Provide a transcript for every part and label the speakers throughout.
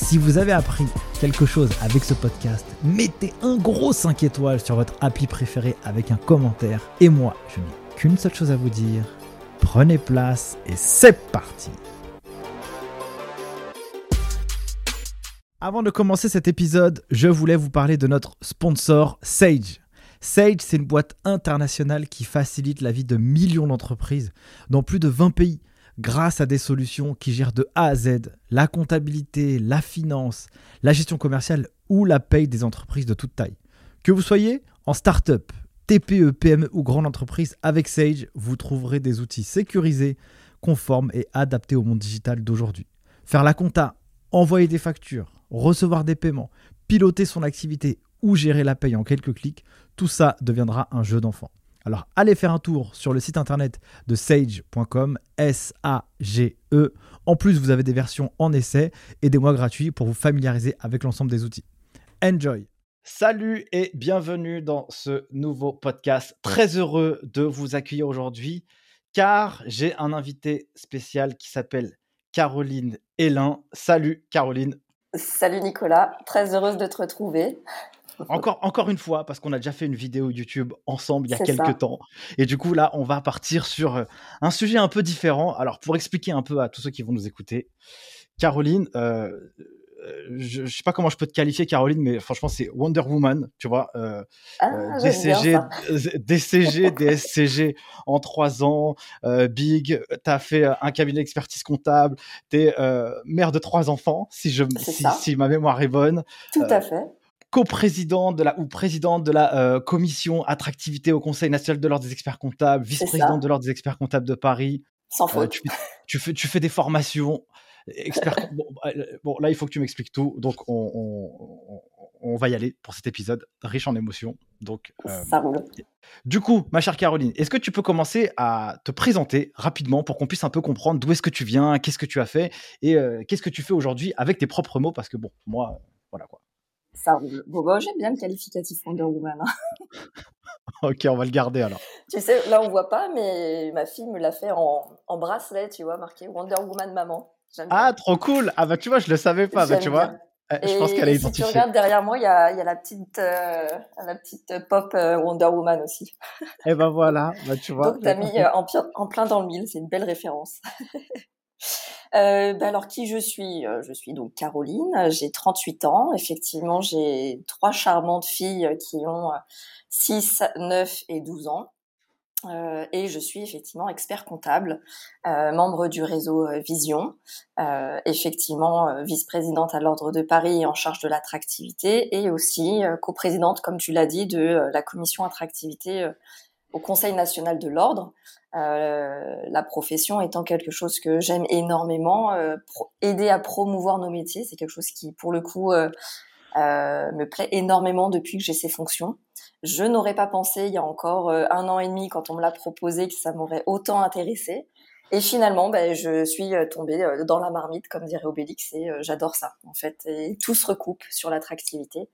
Speaker 1: Si vous avez appris quelque chose avec ce podcast, mettez un gros 5 étoiles sur votre appli préféré avec un commentaire. Et moi, je n'ai qu'une seule chose à vous dire. Prenez place et c'est parti Avant de commencer cet épisode, je voulais vous parler de notre sponsor Sage. Sage, c'est une boîte internationale qui facilite la vie de millions d'entreprises dans plus de 20 pays grâce à des solutions qui gèrent de A à Z la comptabilité, la finance, la gestion commerciale ou la paye des entreprises de toute taille. Que vous soyez en start-up, TPE, PME ou grande entreprise, avec Sage, vous trouverez des outils sécurisés, conformes et adaptés au monde digital d'aujourd'hui. Faire la compta, envoyer des factures, recevoir des paiements, piloter son activité ou gérer la paye en quelques clics, tout ça deviendra un jeu d'enfant. Alors allez faire un tour sur le site internet de sage.com, S-A-G-E. En plus, vous avez des versions en essai et des mois gratuits pour vous familiariser avec l'ensemble des outils. Enjoy Salut et bienvenue dans ce nouveau podcast. Très heureux de vous accueillir aujourd'hui car j'ai un invité spécial qui s'appelle Caroline Hélin. Salut Caroline.
Speaker 2: Salut Nicolas, très heureuse de te retrouver.
Speaker 1: Encore, encore une fois, parce qu'on a déjà fait une vidéo YouTube ensemble il y a quelques temps. Et du coup, là, on va partir sur euh, un sujet un peu différent. Alors, pour expliquer un peu à tous ceux qui vont nous écouter, Caroline, euh, euh, je, ne sais pas comment je peux te qualifier, Caroline, mais franchement, c'est Wonder Woman, tu vois.
Speaker 2: ah,
Speaker 1: DCG, DCG, DSCG en trois ans, Big, tu as fait un cabinet d'expertise comptable, tu es mère de trois enfants, si, je, si, si, ma mémoire est bonne.
Speaker 2: Tout à fait
Speaker 1: coprésidente de la ou présidente de la euh, commission attractivité au Conseil national de l'ordre des experts comptables, vice-présidente de l'ordre des experts comptables de Paris.
Speaker 2: Sans euh, faute.
Speaker 1: tu, fais, tu fais des formations. Expert, bah, euh, bon, là, il faut que tu m'expliques tout. Donc, on, on, va y aller pour cet épisode riche en émotions. Donc,
Speaker 2: Ça roule.
Speaker 1: Du coup, ma chère Caroline, est-ce que tu peux commencer à te présenter rapidement pour qu'on puisse un peu comprendre d'où est-ce que tu viens, qu'est-ce que tu as fait et qu'est-ce que tu fais aujourd'hui avec tes propres mots? Parce que, bon, moi, voilà quoi.
Speaker 2: Ça Bon, bah, j'aime bien le qualificatif Wonder Woman. Hein.
Speaker 1: ok, on va le garder alors.
Speaker 2: Tu sais, là on voit pas, mais ma fille me l'a fait en, en, bracelet, tu vois, marqué Wonder Woman maman.
Speaker 1: Ah, trop cool Ah bah tu vois, je le savais pas, bah, tu vois. Eh, je pense qu'elle est identifiée.
Speaker 2: Si tu regardes derrière moi, il y a, y a, la petite, euh, la petite pop euh, Wonder Woman aussi.
Speaker 1: Et eh ben voilà, bah, tu vois.
Speaker 2: Donc t'as mis euh, en, en, plein dans le mille, c'est une belle référence. Euh, bah alors qui je suis? Euh, Je suis donc Caroline, j'ai 38 ans. Effectivement, j'ai trois charmantes filles qui ont 6, 9 et 12 ans. Euh, et je suis effectivement expert comptable, euh, membre du réseau euh, Vision, euh, effectivement vice-présidente à l'ordre de Paris en charge de l'attractivité et aussi coprésidente, comme tu l'as dit, de la commission attractivité au Conseil national de l'ordre. Euh, la profession étant quelque chose que j'aime énormément, euh, aider à promouvoir nos métiers, c'est quelque chose qui, pour le coup, euh, me plaît énormément depuis que j'ai ces fonctions. Je n'aurais pas pensé il y a encore un an et demi, quand on me l'a proposé, que ça m'aurait autant intéressé. Et finalement, ben, je suis tombée dans la marmite, comme dirait Obélix, et j'adore ça, en fait. Et tout se recoupe sur l'attractivité.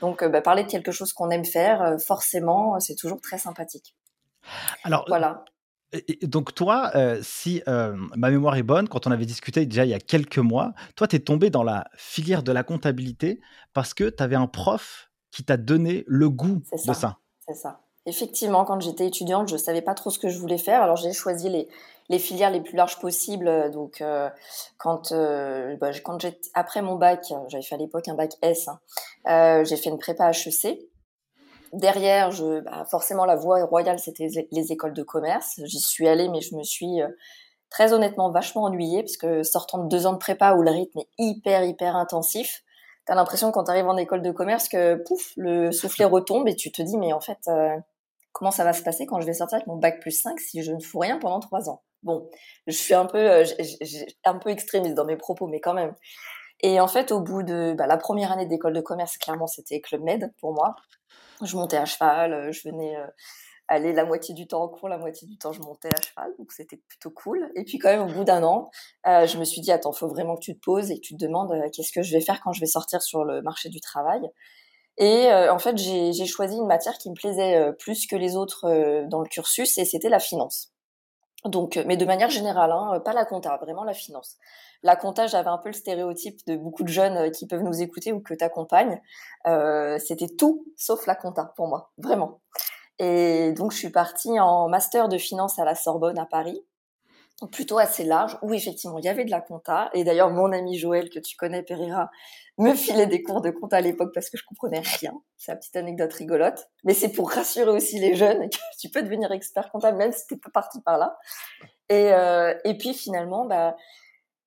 Speaker 2: Donc, ben, parler de quelque chose qu'on aime faire, forcément, c'est toujours très sympathique.
Speaker 1: Alors, voilà donc toi, euh, si euh, ma mémoire est bonne, quand on avait discuté déjà il y a quelques mois, toi, tu es tombé dans la filière de la comptabilité parce que tu avais un prof qui t'a donné le goût de ça.
Speaker 2: C'est ça. Effectivement, quand j'étais étudiante, je ne savais pas trop ce que je voulais faire. Alors j'ai choisi les, les, filières les plus larges possibles. Donc euh, quand, bah, quand j'ai après mon bac, j'avais fait à l'époque un bac S, hein, j'ai fait une prépa HEC. Derrière, je, bah, forcément, la voie royale, c'était les écoles de commerce. J'y suis allée, mais je me suis euh, très honnêtement vachement ennuyée parce que sortant de deux ans de prépa où le rythme est hyper hyper intensif, t'as l'impression quand t'arrives en école de commerce que pouf le soufflet retombe et tu te dis mais en fait euh, comment ça va se passer quand je vais sortir avec mon bac plus 5 si je ne fous rien pendant trois ans? Bon, je suis un peu euh, un peu extrémiste dans mes propos mais quand même. Et en fait au bout de bah, la première année d'école de commerce clairement c'était club med pour moi. Je montais à cheval, euh, je venais aller la moitié du temps en cours, la moitié du temps je montais à cheval, donc c'était plutôt cool. Et puis quand même au bout d'un an, euh, je me suis dit attends, faut vraiment que tu te poses et que tu te demandes euh, qu'est-ce que je vais faire quand je vais sortir sur le marché du travail. Et euh, en fait, j'ai choisi une matière qui me plaisait plus que les autres dans le cursus, et c'était la finance. Donc, mais de manière générale, hein, pas la compta, vraiment la finance. La compta, j'avais un peu le stéréotype de beaucoup de jeunes qui peuvent nous écouter ou que t'accompagnes. Euh, c'était tout sauf la compta pour moi, vraiment. Et donc, je suis partie en master de finance à la Sorbonne à Paris, plutôt assez large, où effectivement il y avait de la compta. Et d'ailleurs, mon ami Joël, que tu connais, Pereira, me filait des cours de compta à l'époque parce que je comprenais rien. C'est une petite anecdote rigolote. Mais c'est pour rassurer aussi les jeunes que tu peux devenir expert comptable même si t'es pas parti par là. Et, euh, et puis finalement, bah,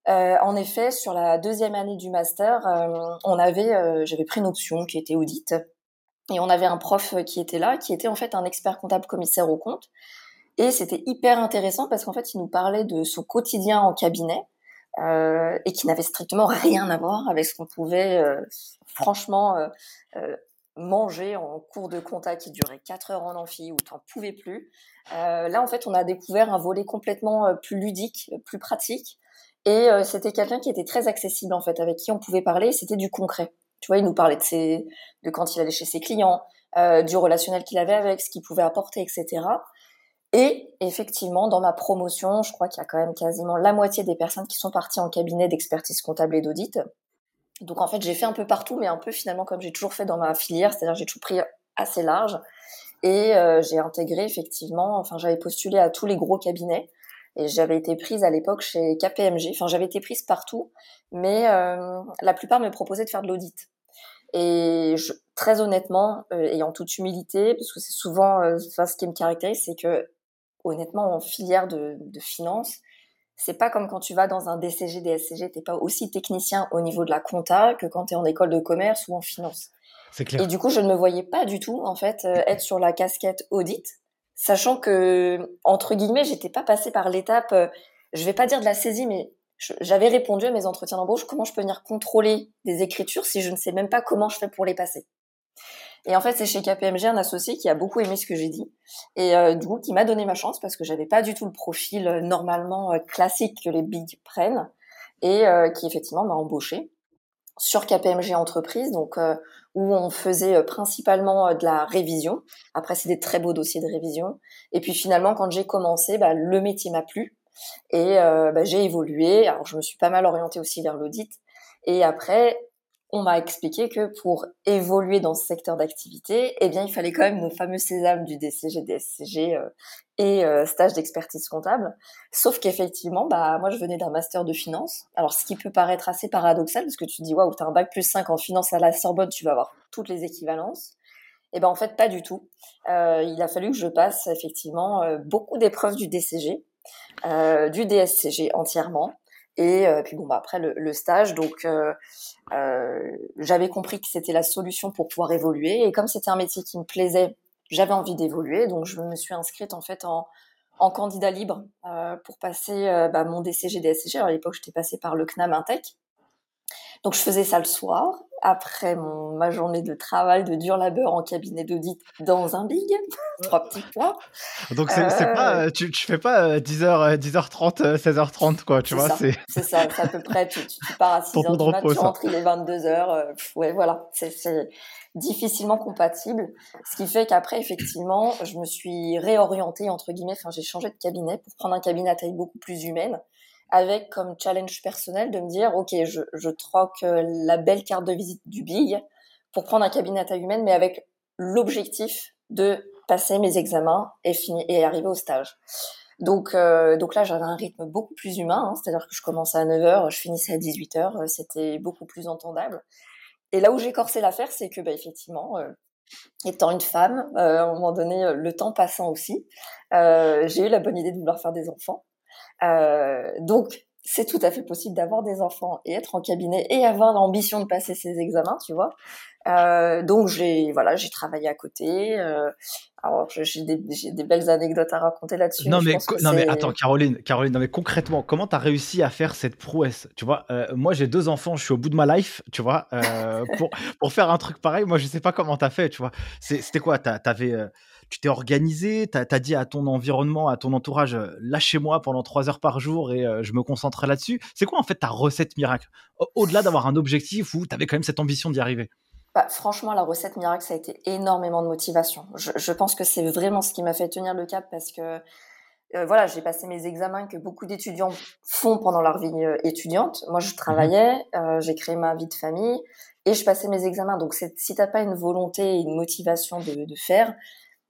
Speaker 2: euh, en effet, sur la deuxième année du master, euh, on avait, j'avais pris une option qui était audit. Et on avait un prof qui était là, qui était en fait un expert comptable commissaire au compte. Et c'était hyper intéressant parce qu'en fait, il nous parlait de son quotidien en cabinet euh, et qui n'avait strictement rien à voir avec ce qu'on pouvait euh, franchement euh, euh, manger en cours de compta qui durait 4 heures en amphi où t'en pouvais plus. là, en fait, on a découvert un volet complètement plus ludique, plus pratique. Et c'était quelqu'un qui était très accessible en fait, avec qui on pouvait parler. C'était du concret. Tu vois, il nous parlait de, ses, de quand il allait chez ses clients, euh, du relationnel qu'il avait avec, ce qu'il pouvait apporter, etc. Et effectivement, dans ma promotion, je crois qu'il y a quand même quasiment la moitié des personnes qui sont parties en cabinet d'expertise comptable et d'audit. Donc en fait, j'ai fait un peu partout, mais un peu finalement comme j'ai toujours fait dans ma filière, c'est-à-dire j'ai toujours pris assez large. Et euh, j'ai intégré effectivement, enfin j'avais postulé à tous les gros cabinets. Et j'avais été prise à l'époque chez KPMG. Enfin, j'avais été prise partout, mais euh, la plupart me proposaient de faire de l'audit. Et je, très honnêtement, euh, et en toute humilité, parce que c'est souvent euh, ce qui me caractérise, c'est que honnêtement, en filière de, de finance, c'est pas comme quand tu vas dans un DCG, DSCG, t'es pas aussi technicien au niveau de la compta que quand tu es en école de commerce ou en finance.
Speaker 1: C'est clair.
Speaker 2: Et du coup, je ne me voyais pas du tout en fait euh, être sur la casquette audit sachant que entre guillemets, j'étais pas passée par l'étape, euh, je vais pas dire de la saisie, mais j'avais répondu à mes entretiens d'embauche comment je peux venir contrôler des écritures si je ne sais même pas comment je fais pour les passer. Et en fait, c'est chez KPMG un associé qui a beaucoup aimé ce que j'ai dit et euh, du coup qui m'a donné ma chance parce que j'avais pas du tout le profil euh, normalement classique que les big prennent et qui effectivement m'a embauché sur KPMG Entreprise, donc euh, où on faisait euh, principalement euh, de la révision. Après, c'est des très beaux dossiers de révision. Et puis finalement, quand j'ai commencé, bah, le métier m'a plu et bah, j'ai évolué. Alors, je me suis pas mal orientée aussi vers l'audit. Et après, on m'a expliqué que pour évoluer dans ce secteur d'activité, eh bien, il fallait quand même nos fameux sésames du DCG, DSCG euh, et euh, stage d'expertise comptable. Sauf qu'effectivement, bah, moi, je venais d'un master de finance. Alors, ce qui peut paraître assez paradoxal, parce que tu te dis, waouh, t'as un bac plus 5 en finance à la Sorbonne, tu vas avoir toutes les équivalences. Eh ben, en fait, pas du tout. Euh, il a fallu que je passe, effectivement, euh, beaucoup d'épreuves du DCG, euh, du DSCG entièrement. Et euh, puis bon, bah, après le, le stage, donc euh, j'avais compris que c'était la solution pour pouvoir évoluer. Et comme c'était un métier qui me plaisait, j'avais envie d'évoluer, donc je me suis inscrite en fait en, en candidat libre euh, pour passer euh, bah, mon DCG, DSCG. Alors à l'époque, j'étais passée par le CNAM Intech. Donc je faisais ça le soir après mon, ma journée de travail de dur labeur en cabinet d'audit dans un big, trois petits points.
Speaker 1: Donc c'est euh... pas, tu, tu fais pas 10h, 10h30, 16h30 quoi, tu vois.
Speaker 2: C'est ça, c'est à peu près, tu, tu, pars à 6h du matin, tu rentres, il est 22h, euh, ouais voilà, c'est difficilement compatible. Ce qui fait qu'après, effectivement, je me suis réorientée, entre guillemets, enfin j'ai changé de cabinet pour prendre un cabinet à taille beaucoup plus humaine avec comme challenge personnel de me dire, OK, je, je troque euh, la belle carte de visite du Big pour prendre un cabinet à taille humaine, mais avec l'objectif de passer mes examens et, finir, et arriver au stage. Donc, euh, donc là, j'avais un rythme beaucoup plus humain, hein, c'est-à-dire que je commençais à 9h, je finissais à 18h, euh, c'était beaucoup plus entendable. Et là où j'ai corsé l'affaire, c'est que, bah, effectivement, euh, étant une femme, euh, à un moment donné, le temps passant aussi, j'ai eu la bonne idée de vouloir faire des enfants. Donc, c'est tout à fait possible d'avoir des enfants et être en cabinet et avoir l'ambition de passer ses examens, tu vois. Euh, donc j'ai voilà, j'ai travaillé à côté. Euh, alors j'ai des, des, belles anecdotes à raconter là-dessus.
Speaker 1: Non mais non mais attends Caroline, Caroline, non mais concrètement, comment t'as réussi à faire cette prouesse Tu vois, euh, moi j'ai deux enfants, je suis au bout de ma life, tu vois. Euh, pour pour faire un truc pareil, moi je sais pas comment t'as fait, tu vois. C'était quoi? T'avais euh, tu t'es organisé, tu as, dit à ton environnement, à ton entourage, euh, lâchez-moi pendant trois heures par jour et je me concentre là-dessus. C'est quoi en fait ta recette miracle? Au-delà d'avoir un objectif où tu avais quand même cette ambition d'y arriver?
Speaker 2: Bah, franchement, la recette miracle, ça a été énormément de motivation. Je, pense que c'est vraiment ce qui m'a fait tenir le cap parce que euh, voilà, j'ai passé mes examens que beaucoup d'étudiants font pendant leur vie euh, étudiante. Moi, je travaillais, mhm. euh, j'ai créé ma vie de famille et je passais mes examens. Donc, si t'as pas une volonté et une motivation de, de faire,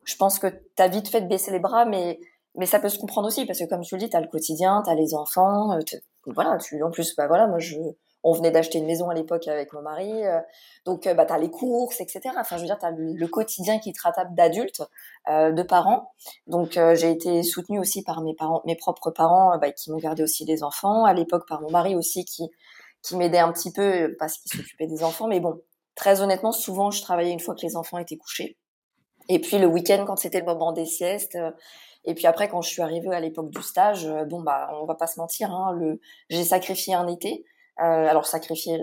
Speaker 2: je pense que t'as vite fait de baisser les bras, mais mais ça peut se comprendre aussi parce que comme tu le dis, t'as le quotidien, t'as les enfants, voilà. Tu en plus, bah voilà, moi je on venait d'acheter une maison à l'époque avec mon mari, euh, donc euh, bah t'as les courses, etc. Enfin, je veux dire, t'as le, le quotidien qui te rattrape d'adultes, euh, de parents. Donc j'ai été soutenue aussi par mes parents, mes propres parents, bah, qui m'ont gardé aussi des enfants. À l'époque, par mon mari aussi, qui qui m'aidait un petit peu parce qu'il s'occupait des enfants. Mais bon, très honnêtement, souvent je travaillais une fois que les enfants étaient couchés. Et puis le week-end, quand c'était le moment des siestes, et puis après, quand je suis arrivée à l'époque du stage, bon bah, on va pas se mentir, hein, le, j'ai sacrifié un été. Euh, alors sacrifier,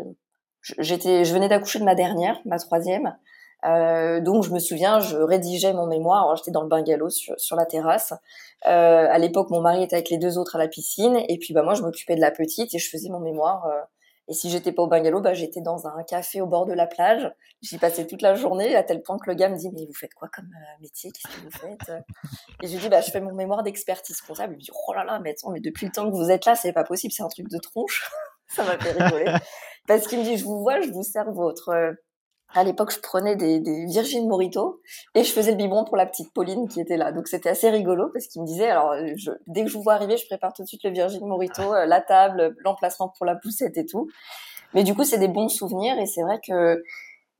Speaker 2: j'étais, je venais d'accoucher de ma dernière, ma troisième. Euh, donc je me souviens, je rédigeais mon mémoire. J'étais dans le bungalow sur, sur la terrasse. Euh, à l'époque, mon mari était avec les deux autres à la piscine, et puis bah moi je m'occupais de la petite et je faisais mon mémoire. Euh, et si j'étais pas au bungalow, bah j'étais dans un café au bord de la plage. J'y passais toute la journée à tel point que le gars me dit mais vous faites quoi comme euh, métier? Qu'est-ce que vous faites? Et je lui dis bah je fais mon mémoire d'expertise comptable. Il me dit oh là là mais attends mais depuis le temps que vous êtes là c'est pas possible c'est un truc de tronche ça m'a fait rigoler. Parce qu'il me dit, je vous vois, je vous sers votre... À l'époque, je prenais des, des Virgin Morito et je faisais le biberon pour la petite Pauline qui était là. Donc c'était assez rigolo parce qu'il me disait, alors je, dès que je vous vois arriver, je prépare tout de suite le Virgin Morito, euh, la table, l'emplacement pour la poussette et tout. Mais du coup, c'est des bons souvenirs et c'est vrai que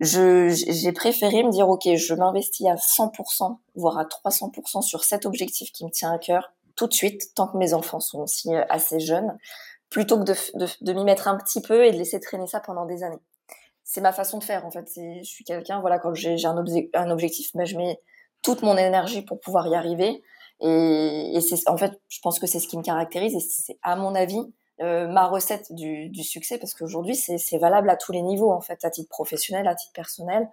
Speaker 2: je j'ai préféré me dire, ok, je m'investis à 100%, voire à 300% sur cet objectif qui me tient à cœur tout de suite, tant que mes enfants sont aussi euh, assez jeunes plutôt que de, de, de m'y mettre un petit peu et de laisser traîner ça pendant des années. C'est ma façon de faire en fait. Je suis quelqu'un, voilà, quand j'ai un, un, objectif, ben, je mets toute mon énergie pour pouvoir y arriver. Et, et c'est en fait, je pense que c'est ce qui me caractérise et c'est à mon avis euh, ma recette du, du succès parce qu'aujourd'hui c'est valable à tous les niveaux en fait, à titre professionnel, à titre personnel.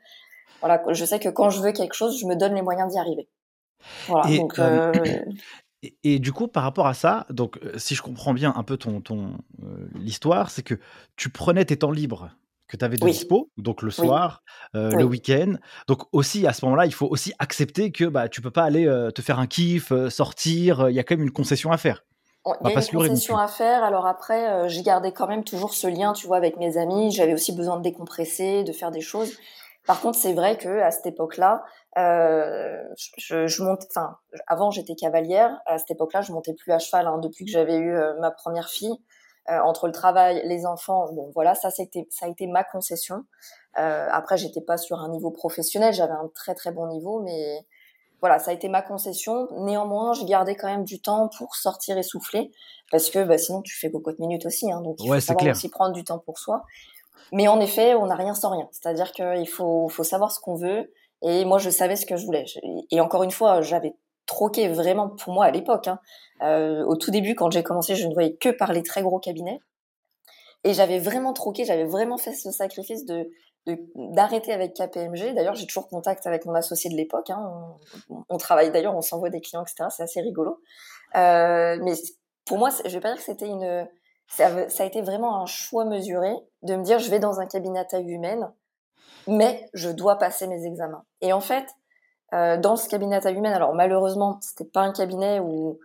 Speaker 2: Voilà, je sais que quand je veux quelque chose, je me donne les moyens d'y arriver. Voilà, donc euh, euh
Speaker 1: et, du coup, par rapport à ça, donc si je comprends bien un peu ton, ton euh, l'histoire, c'est que tu prenais tes temps libres que tu avais de dispo, donc le soir, euh, le week-end. Donc aussi à ce moment-là, il faut aussi accepter que bah tu peux pas aller te faire un kiff, sortir. Il y a quand même une concession à faire.
Speaker 2: Il y a une concession à faire. Alors après, j'ai gardé quand même toujours ce lien, tu vois, avec mes amis. J'avais aussi besoin de décompresser, de faire des choses. Par contre, c'est vrai que à cette époque-là, euh, je, je monte. Enfin, avant j'étais cavalière. À cette époque-là, je montais plus à cheval. Hein, depuis que j'avais eu euh, ma première fille, euh, entre le travail, les enfants, bon voilà, ça c'était, ça a été ma concession. Euh, après, j'étais pas sur un niveau professionnel. J'avais un très très bon niveau, mais voilà, ça a été ma concession. Néanmoins, je gardais quand même du temps pour sortir et souffler, parce que bah, sinon tu fais beaucoup de minutes aussi. Hein, donc il faut savoir aussi prendre du temps pour soi. Mais en effet, on n'a rien sans rien. C'est-à-dire qu'il faut, faut savoir ce qu'on veut. Et moi, je savais ce que je voulais. Et encore une fois, j'avais troqué vraiment pour moi à l'époque. Hein. Euh, au tout début, quand j'ai commencé, je ne voyais que par les très gros cabinets. Et j'avais vraiment troqué, j'avais vraiment fait ce sacrifice de d'arrêter avec KPMG. D'ailleurs, j'ai toujours contact avec mon associé de l'époque. Hein. On, travaille d'ailleurs, on s'envoie des clients, etc. C'est assez rigolo. Euh, mais pour moi, je vais pas dire que c'était une ça, a été vraiment un choix mesuré de me dire je vais dans un cabinet à taille humaine, mais je dois passer mes examens. Et en fait, euh, dans ce cabinet à taille humaine, alors malheureusement, c'était pas un cabinet où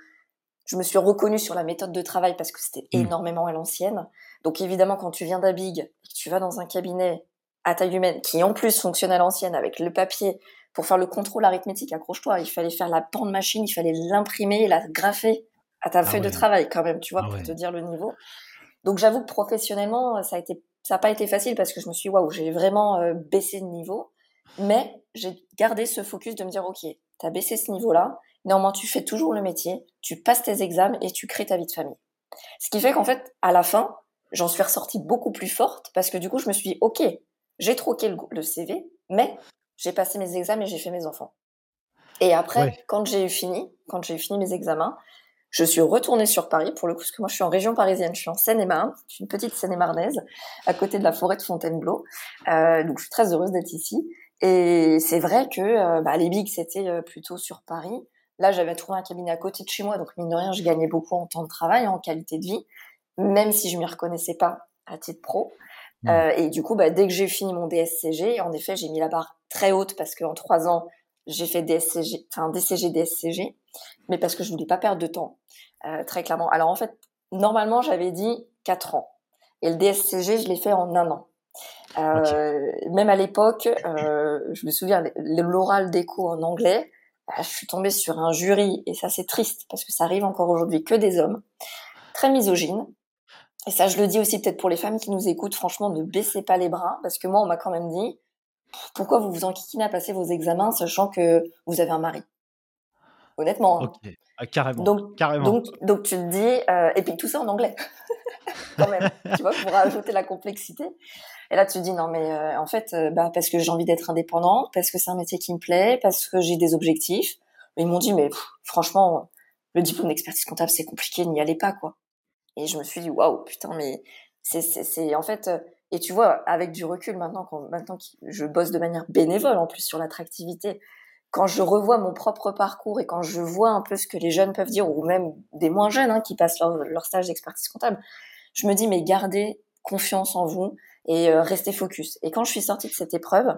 Speaker 2: je me suis reconnue sur la méthode de travail parce que c'était mmh. énormément à l'ancienne. Donc évidemment, quand tu viens d'Abig tu vas dans un cabinet à taille humaine qui en plus fonctionne à l'ancienne avec le papier pour faire le contrôle arithmétique, accroche-toi, il fallait faire la bande machine, il fallait l'imprimer, la graffer à ta ah feuille de travail quand même, tu vois, ah pour te dire le niveau. Donc j'avoue que professionnellement, ça a été, ça n'a pas été facile parce que je me suis waouh, j'ai vraiment euh, baissé de niveau, mais j'ai gardé ce focus de me dire ok, t'as baissé ce niveau-là, Néanmoins, tu fais toujours le métier, tu passes tes examens et tu crées ta vie de famille. Ce qui fait qu'en fait, à la fin, j'en suis ressortie beaucoup plus forte parce que du coup, je me suis dit, OK, j'ai troqué le, CV, mais j'ai passé mes examens et j'ai fait mes enfants. Et après, quand j'ai eu fini, quand j'ai fini mes examens, je suis retournée sur Paris pour le coup, parce que moi je suis en région parisienne, je suis en Seine-et-Marne, je suis une petite Seine-et-Marnaise, à côté de la forêt de Fontainebleau. Euh, donc je suis très heureuse d'être ici. Et c'est vrai que euh, bah, les bigs c'était euh, plutôt sur Paris. Là, j'avais trouvé un cabinet à côté de chez moi, donc mine de rien, je gagnais beaucoup en temps de travail, en qualité de vie, même si je m'y reconnaissais pas à titre pro. Mmh. Euh, et du coup, bah, dès que j'ai fini mon DSCG, en effet, j'ai mis la barre très haute parce qu'en trois ans, j'ai fait DSCG, enfin DCG, DSCG, mais parce que je voulais pas perdre de temps, euh, très clairement. Alors en fait, normalement, j'avais dit quatre ans, et le DSCG, je l'ai fait en un an. Euh, Même à l'époque, euh, je me souviens, l'oral d'écho en anglais, bah, je suis tombée sur un jury, et ça c'est triste, parce que ça arrive encore aujourd'hui que des hommes, très misogynes. Et ça, je le dis aussi peut-être pour les femmes qui nous écoutent, franchement, ne baissez pas les bras, parce que moi, on m'a quand même dit, pourquoi vous vous enquiquinez à passer vos examens, sachant que vous avez un mari? Honnêtement.
Speaker 1: Hein. Ok, ah, carrément.
Speaker 2: Donc,
Speaker 1: carrément.
Speaker 2: Donc, donc, tu te dis, euh, et puis tout ça en anglais, quand même, tu vois, pour rajouter la complexité. Et là, tu te dis, non, mais euh, en fait, euh, bah, parce que j'ai envie d'être indépendante, parce que c'est un métier qui me plaît, parce que j'ai des objectifs. ils m'ont dit, mais franchement, le diplôme d'expertise comptable, c'est compliqué, n'y allez pas, quoi. Et je me suis dit, waouh, putain, mais c'est, en fait, euh, et tu vois, avec du recul maintenant, quand, maintenant que je bosse de manière bénévole en plus sur l'attractivité, quand je revois mon propre parcours et quand je vois un peu ce que les jeunes peuvent dire, ou même des moins jeunes hein, qui passent leur, stage d'expertise comptable, je me dis, mais gardez confiance en vous, et euh, rester focus. Et quand je suis sortie de cette épreuve,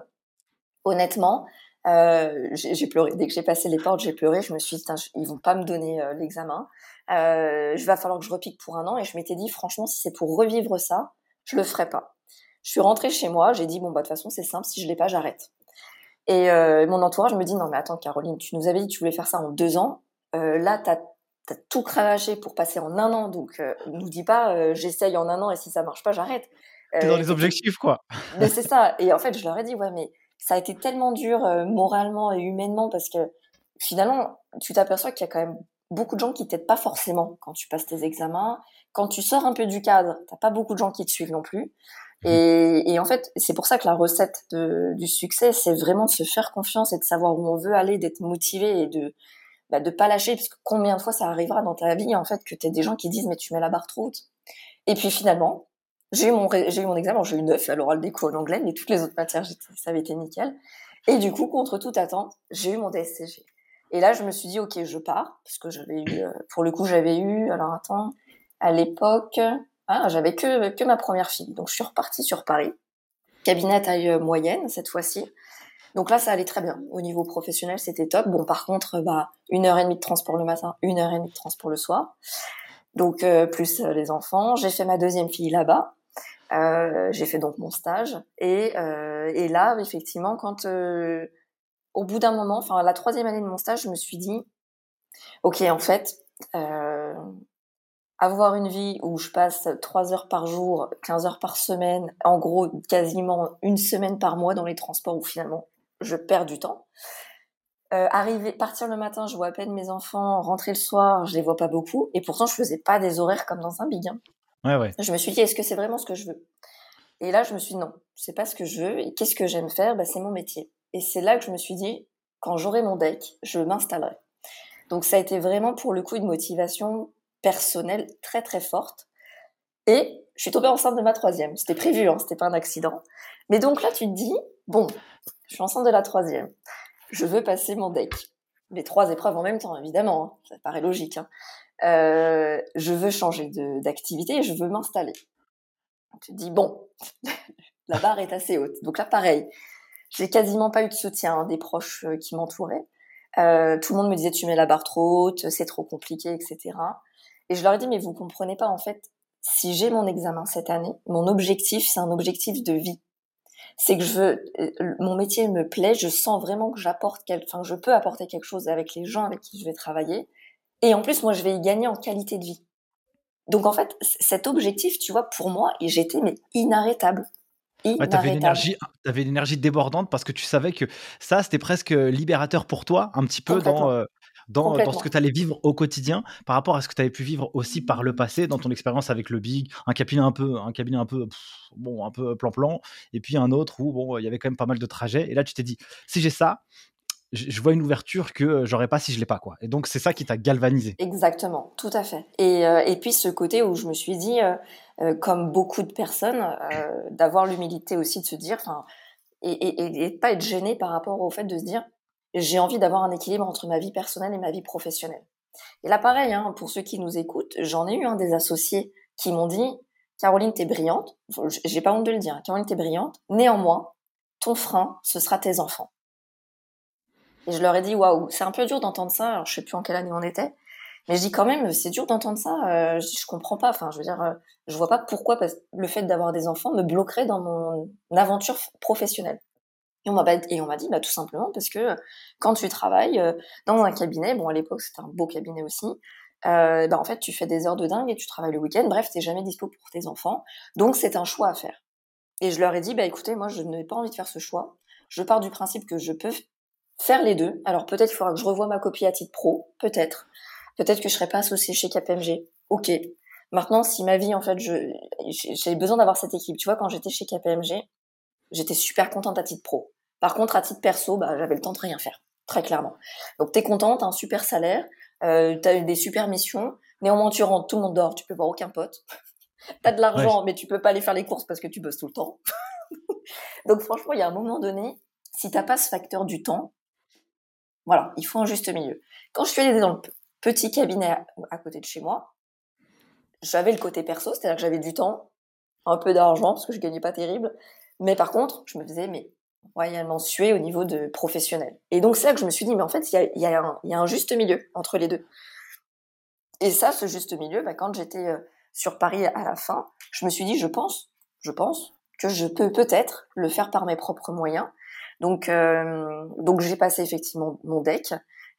Speaker 2: honnêtement, euh, j'ai pleuré. Dès que j'ai passé les portes, j'ai pleuré. Je me suis dit, ils vont pas me donner euh, l'examen. Je va falloir que je repique pour un an. Et je m'étais dit, franchement, si c'est pour revivre ça, je le ferai pas. Je suis rentrée chez moi. J'ai dit, bon, bah, de toute façon, c'est simple. Si je l'ai pas, j'arrête. Et euh, mon entourage me dit, non, mais attends, Caroline, tu nous avais dit que tu voulais faire ça en deux ans. Euh, là, t'as as tout cravaché pour passer en un an. Donc, nous dis pas, j'essaye en un an et si ça marche pas, j'arrête.
Speaker 1: T'es dans les objectifs, quoi.
Speaker 2: mais c'est ça. Et en fait, je leur ai dit, ouais, mais ça a été tellement dur euh, moralement et humainement parce que finalement, tu t'aperçois qu'il y a quand même beaucoup de gens qui t'aident pas forcément quand tu passes tes examens. Quand tu sors un peu du cadre, t'as pas beaucoup de gens qui te suivent non plus. Et, et en fait, c'est pour ça que la recette de, du succès, c'est vraiment de se faire confiance et de savoir où on veut aller, d'être motivé et de bah, de pas lâcher. Parce que combien de fois ça arrivera dans ta vie en fait que t'aies des gens qui disent mais tu mets la barre trop haute. Et puis finalement, j'ai eu mon, j'ai eu mon examen, j'ai eu 9 à l'oral d'éco en anglais, mais toutes les autres matières, ça avait été nickel. Et du coup, contre toute attente, j'ai eu mon DSCG. Et là, je me suis dit, ok, je pars, parce que j'avais eu, euh, pour le coup, j'avais eu, alors attends, à l'époque, ah, j'avais que, que ma première fille. Donc, je suis repartie sur Paris. Cabinet à taille euh, moyenne, cette fois-ci. Donc là, ça allait très bien. Au niveau professionnel, c'était top. Bon, par contre, bah, une heure et demie de transport le matin, une heure et demie de transport le soir. Donc, euh, plus les enfants. J'ai fait ma deuxième fille là-bas. Euh, j'ai fait donc mon stage et, euh, et là, effectivement, quand euh, au bout d'un moment, enfin la troisième année de mon stage, je me suis dit, ok, en fait, euh, avoir une vie où je passe trois heures par jour, 15 heures par semaine, en gros quasiment une semaine par mois dans les transports où finalement je perds du temps. Euh, arriver, partir le matin, je vois à peine mes enfants, rentrer le soir, je les vois pas beaucoup, et pourtant je faisais pas des horaires comme dans un big. Hein. Je me suis dit, est-ce que c'est vraiment ce que je veux? Et là, je me suis dit, non, c'est pas ce que je veux. Et qu'est-ce que j'aime faire? Bah, C'est mon métier. Et c'est là que je me suis dit, quand j'aurai mon deck, je m'installerai. Donc ça a été vraiment pour le coup une motivation personnelle très très forte. Et je suis tombée enceinte de ma troisième. C'était prévu, hein, c'était pas un accident. Mais donc là, tu te dis, bon, je suis enceinte de la troisième. Je veux passer mon deck. Les trois épreuves en même temps, évidemment. Hein. Ça paraît logique. Hein. Euh, je veux changer d'activité je veux m'installer. Tu te dis, bon, la barre est assez haute. Donc là, pareil, j'ai quasiment pas eu de soutien des proches euh, qui m'entouraient. Euh, tout le monde me disait, tu mets la barre trop haute, c'est trop compliqué, etc. Et je leur ai dit, mais vous comprenez pas, en fait, si j'ai mon examen cette année, mon objectif, c'est un objectif de vie. C'est que je veux, euh, mon métier me plaît, je sens vraiment que j'apporte, enfin, je peux apporter quelque chose avec les gens avec qui je vais travailler. Et en plus, moi, je vais y gagner en qualité de vie. Donc en fait, cet objectif, tu vois, pour moi, j'étais mais inarrêtable.
Speaker 1: Ouais, tu avais une énergie débordante parce que tu savais que ça, c'était presque libérateur pour toi, un petit peu dans, euh, dans, dans ce que tu allais vivre au quotidien par rapport à ce que tu avais pu vivre aussi par le passé dans ton expérience avec le Big, un cabinet un peu, un cabinet un peu, bon, un peu plan-plan, et puis un autre où bon, il y avait quand même pas mal de trajets. Et là, tu t'es dit, si j'ai ça, je vois une ouverture que j'aurais pas si je l'ai pas quoi. Et donc c'est ça qui t'a galvanisé.
Speaker 2: Exactement, tout à fait. Et, euh, et, puis ce côté où je me suis dit, euh, euh, comme beaucoup de personnes, d'avoir l'humilité aussi de se dire, enfin, et, et, et, pas être gêné par rapport au fait de se dire, j'ai envie d'avoir un équilibre entre ma vie personnelle et ma vie professionnelle. Et là pareil, hein, pour ceux qui nous écoutent, j'en ai eu un des associés qui m'ont dit, Caroline, t'es brillante, j'ai pas honte de le dire, Caroline, t'es brillante, néanmoins, ton frein, ce sera tes enfants. Et je leur ai dit, waouh, c'est un peu dur d'entendre ça. Alors, je sais plus en quelle année on était. Mais je dis quand même, c'est dur d'entendre ça. Euh, je, comprends pas. Enfin, je veux dire, euh, je vois pas pourquoi le fait d'avoir des enfants me bloquerait dans mon aventure professionnelle. Et on m'a et on m'a dit, bah tout simplement parce que quand tu travailles euh, dans un cabinet, bon à l'époque c'était un beau cabinet aussi, euh, bah en fait tu fais des heures de dingue et tu travailles le week-end. Bref, t'es jamais dispo pour tes enfants. Donc c'est un choix à faire. Et je leur ai dit, bah écoutez, moi je n'ai pas envie de faire ce choix. Je pars du principe que je peux faire les deux. Alors peut-être qu'il faudra que je revoie ma copie à titre pro, peut-être. Peut-être que je serai pas associée chez KPMG. Ok. Maintenant, si ma vie, en fait, je j'ai besoin d'avoir cette équipe. Tu vois, quand j'étais chez KPMG, j'étais super contente à titre pro. Par contre, à titre perso, bah, j'avais le temps de rien faire, très clairement. Donc t'es contente, un super salaire, euh, t'as eu des super missions. Néanmoins, tu rentres, tout le monde dort, tu peux voir aucun pote. t'as de l'argent, mais tu peux pas aller faire les courses parce que tu bosses tout le temps. Donc franchement, il y a un moment donné, si t'as pas ce facteur du temps, voilà, il faut un juste milieu. Quand je suis allée dans le petit cabinet à, côté de chez moi, j'avais le côté perso, c'est-à-dire que j'avais du temps, un peu d'argent parce que je gagnais pas terrible, mais par contre, je me faisais mais royalement suer au niveau de professionnel. Et donc c'est là que je me suis dit mais en fait il y a, y, a y a, un juste milieu entre les deux. Et ça, ce juste milieu, bah, quand j'étais euh, sur Paris à la fin, je me suis dit je pense, je pense que je peux peut-être le faire par mes propres moyens donc, euh, donc j'ai passé effectivement mon deck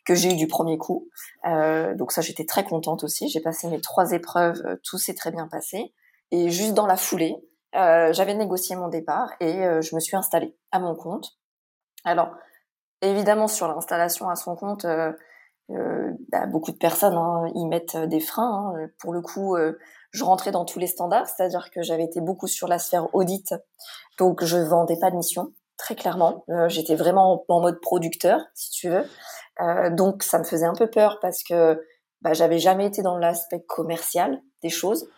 Speaker 2: que j'ai eu du premier coup. Euh, donc ça, j'étais très contente aussi. J'ai passé mes trois épreuves, euh, tout s'est très bien passé. Et juste dans la foulée, euh, j'avais négocié mon départ et euh, je me suis installée à mon compte. Alors, évidemment, sur l'installation à son compte, euh, bah, beaucoup de personnes hein, y mettent des freins. Hein. Pour le coup, je rentrais dans tous les standards, c'est-à-dire que j'avais été beaucoup sur la sphère audit, donc je vendais pas de mission très clairement. Euh, j'étais vraiment en, mode producteur, si tu veux. Euh, donc ça me faisait un peu peur parce que bah, j'avais jamais été dans l'aspect commercial des choses.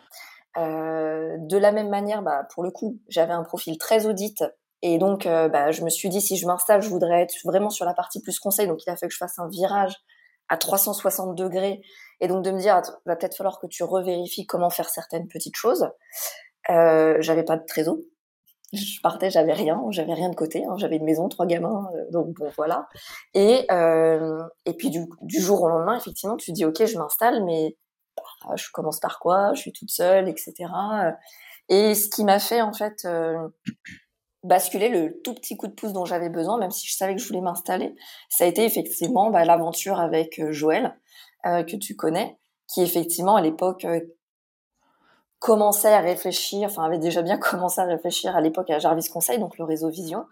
Speaker 2: Euh, de la même manière, bah, pour le coup, j'avais un profil très audit et donc bah, je me suis dit si je m'installe, je voudrais être vraiment sur la partie plus conseil. Donc il a fait que je fasse un virage à 360 degrés et donc de me dire va peut-être falloir que tu revérifies comment faire certaines petites choses. Euh, j'avais pas de trésor, je partais, j'avais rien, j'avais rien de côté, hein, j'avais une maison, trois gamins, euh, donc bon voilà. Et euh, et puis du, jour au lendemain, effectivement, tu dis ok, je m'installe, mais je commence par quoi? Je suis toute seule, etc. Et ce qui m'a fait en fait euh, basculer le tout petit coup de pouce dont j'avais besoin, même si je savais que je voulais m'installer, ça a été effectivement bah, l'aventure avec euh, Joël que tu connais, qui effectivement à l'époque commençait à réfléchir, enfin avait déjà bien commencé à réfléchir à l'époque à Jarvis Conseil, donc le réseau Vision.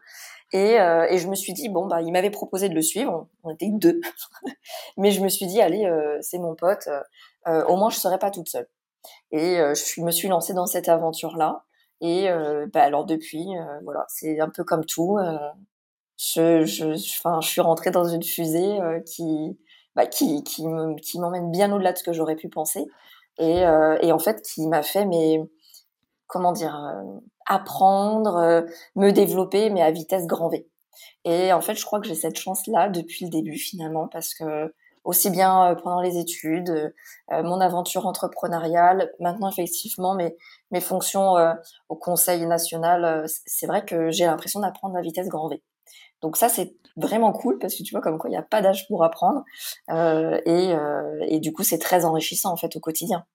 Speaker 2: Et, euh, je me suis dit bon bah il m'avait proposé de le suivre, on, était deux, mais je me suis dit allez euh, c'est mon pote, euh, au moins je serai pas toute seule. Et je me suis lancée dans cette aventure là. Et bah, alors depuis voilà c'est un peu comme tout. je, je, je suis rentrée dans une fusée qui bah, qui qui m'emmène bien au-delà de ce que j'aurais pu penser et, euh, et en fait qui m'a fait mais comment dire euh, apprendre, euh, me développer mais à vitesse grand V. Et en fait, je crois que j'ai cette chance-là depuis le début finalement parce que aussi bien pendant les études, mon aventure entrepreneuriale, maintenant effectivement mes mes fonctions au Conseil national, c'est vrai que j'ai l'impression d'apprendre à vitesse grand V. Donc ça c'est vraiment cool parce que tu vois comme quoi il n'y a pas d'âge pour apprendre euh, et, euh, et, du coup c'est très enrichissant en fait au quotidien.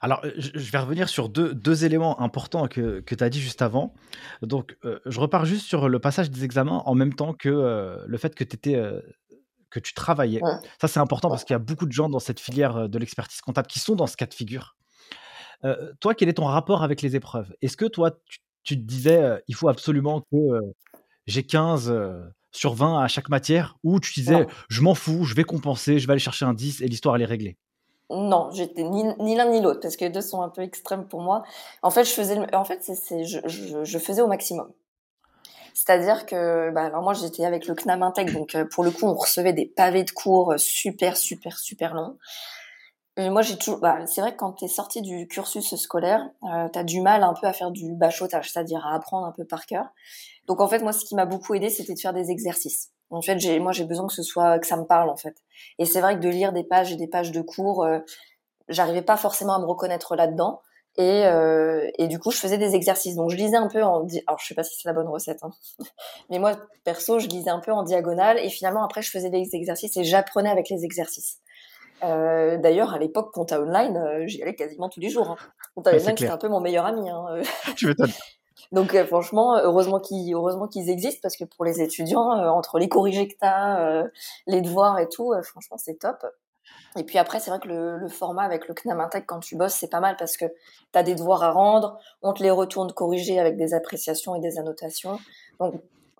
Speaker 1: Alors, je vais revenir sur deux, deux éléments importants que, que tu as dit juste avant. Donc, euh, je repars juste sur le passage des examens en même temps que euh, le fait que, étais, euh, que tu travaillais. Ouais. Ça, c'est important parce qu'il y a beaucoup de gens dans cette filière de l'expertise comptable qui sont dans ce cas de figure. toi, quel est ton rapport avec les épreuves? Est-ce que toi, tu, tu, te disais, il faut absolument que j'ai 15 sur 20 à chaque matière? Ou tu disais je m'en fous, je vais compenser, je vais aller chercher un 10 et l'histoire elle est réglée?
Speaker 2: Non, j'étais ni, ni l'un ni l'autre parce que les deux sont un peu extrêmes pour moi. En fait, je faisais, en fait, c'est, je, je, je, faisais au maximum. C'est-à-dire que, bah, alors moi, j'étais avec le CNAM Intec, donc euh, pour le coup, on recevait des pavés de cours super, super, super longs. Et moi, j'ai toujours, bah, c'est vrai que quand tu es sorti du cursus scolaire, euh, tu as du mal un peu à faire du bachotage, c'est-à-dire à apprendre un peu par cœur. Donc en fait, moi, ce qui m'a beaucoup aidé, c'était de faire des exercices. En fait, j'ai, moi, j'ai besoin que ce soit, que ça me parle, en fait. Et c'est vrai que de lire des pages et des pages de cours, euh, j'arrivais pas forcément à me reconnaître là-dedans. Et, euh, et du coup, je faisais des exercices. Donc, je lisais un peu en... Alors, je sais pas si c'est la bonne recette. Hein. Mais moi, perso, je lisais un peu en diagonale. Et finalement, après, je faisais des exercices et j'apprenais avec les exercices. Euh, D'ailleurs, à l'époque, Compta Online, euh, j'y allais quasiment tous les jours. Hein. Compta Online, c'était un peu mon meilleur ami. Hein.
Speaker 1: tu m'étonnes.
Speaker 2: Donc euh, franchement, heureusement qu'ils heureusement qu'ils existent parce que pour les étudiants, euh, entre les corrigés que t'as, euh, les devoirs et tout, franchement c'est top. Et puis après, c'est vrai que le, le, format avec le CNAM Intec quand tu bosses, c'est pas mal parce que tu as des devoirs à rendre, on te les retourne corrigés avec des appréciations et des annotations. Donc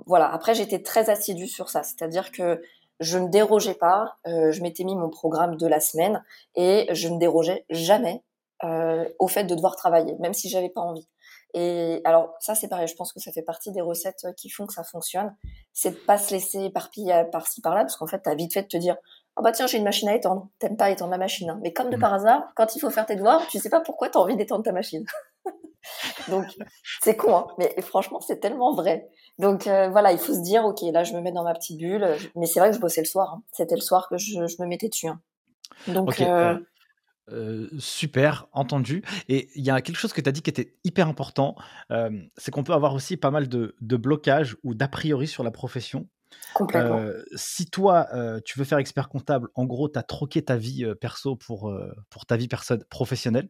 Speaker 2: voilà, après j'étais très assidue sur ça, c'est-à-dire que je ne dérogeais pas, euh, je m'étais mis mon programme de la semaine et je ne dérogeais jamais euh, au fait de devoir travailler, même si j'avais pas envie. Et alors ça c'est pareil, je pense que ça fait partie des recettes qui font que ça fonctionne, c'est de pas se laisser éparpiller par-ci par-là, parce qu'en fait t'as vite fait de te dire oh bah tiens j'ai une machine à étendre, t'aimes pas étendre la machine, hein. mais comme de mm. par hasard, quand il faut faire tes devoirs, tu sais pas pourquoi t'as envie d'étendre ta machine. Donc c'est con, hein, mais franchement c'est tellement vrai. Donc euh, voilà, il faut se dire ok là je me mets dans ma petite bulle, mais c'est vrai que je bossais le soir, hein. c'était le soir que je, je, me mettais dessus. Hein. Donc euh,
Speaker 1: euh, euh, super, entendu. Et il y a quelque chose que tu as dit qui était hyper important, euh, c'est qu'on peut avoir aussi pas mal de, de blocages ou d'a priori sur la profession.
Speaker 2: Complètement. Euh,
Speaker 1: si toi, tu veux faire expert comptable, en gros, tu as troqué ta vie perso pour, pour ta vie professionnelle.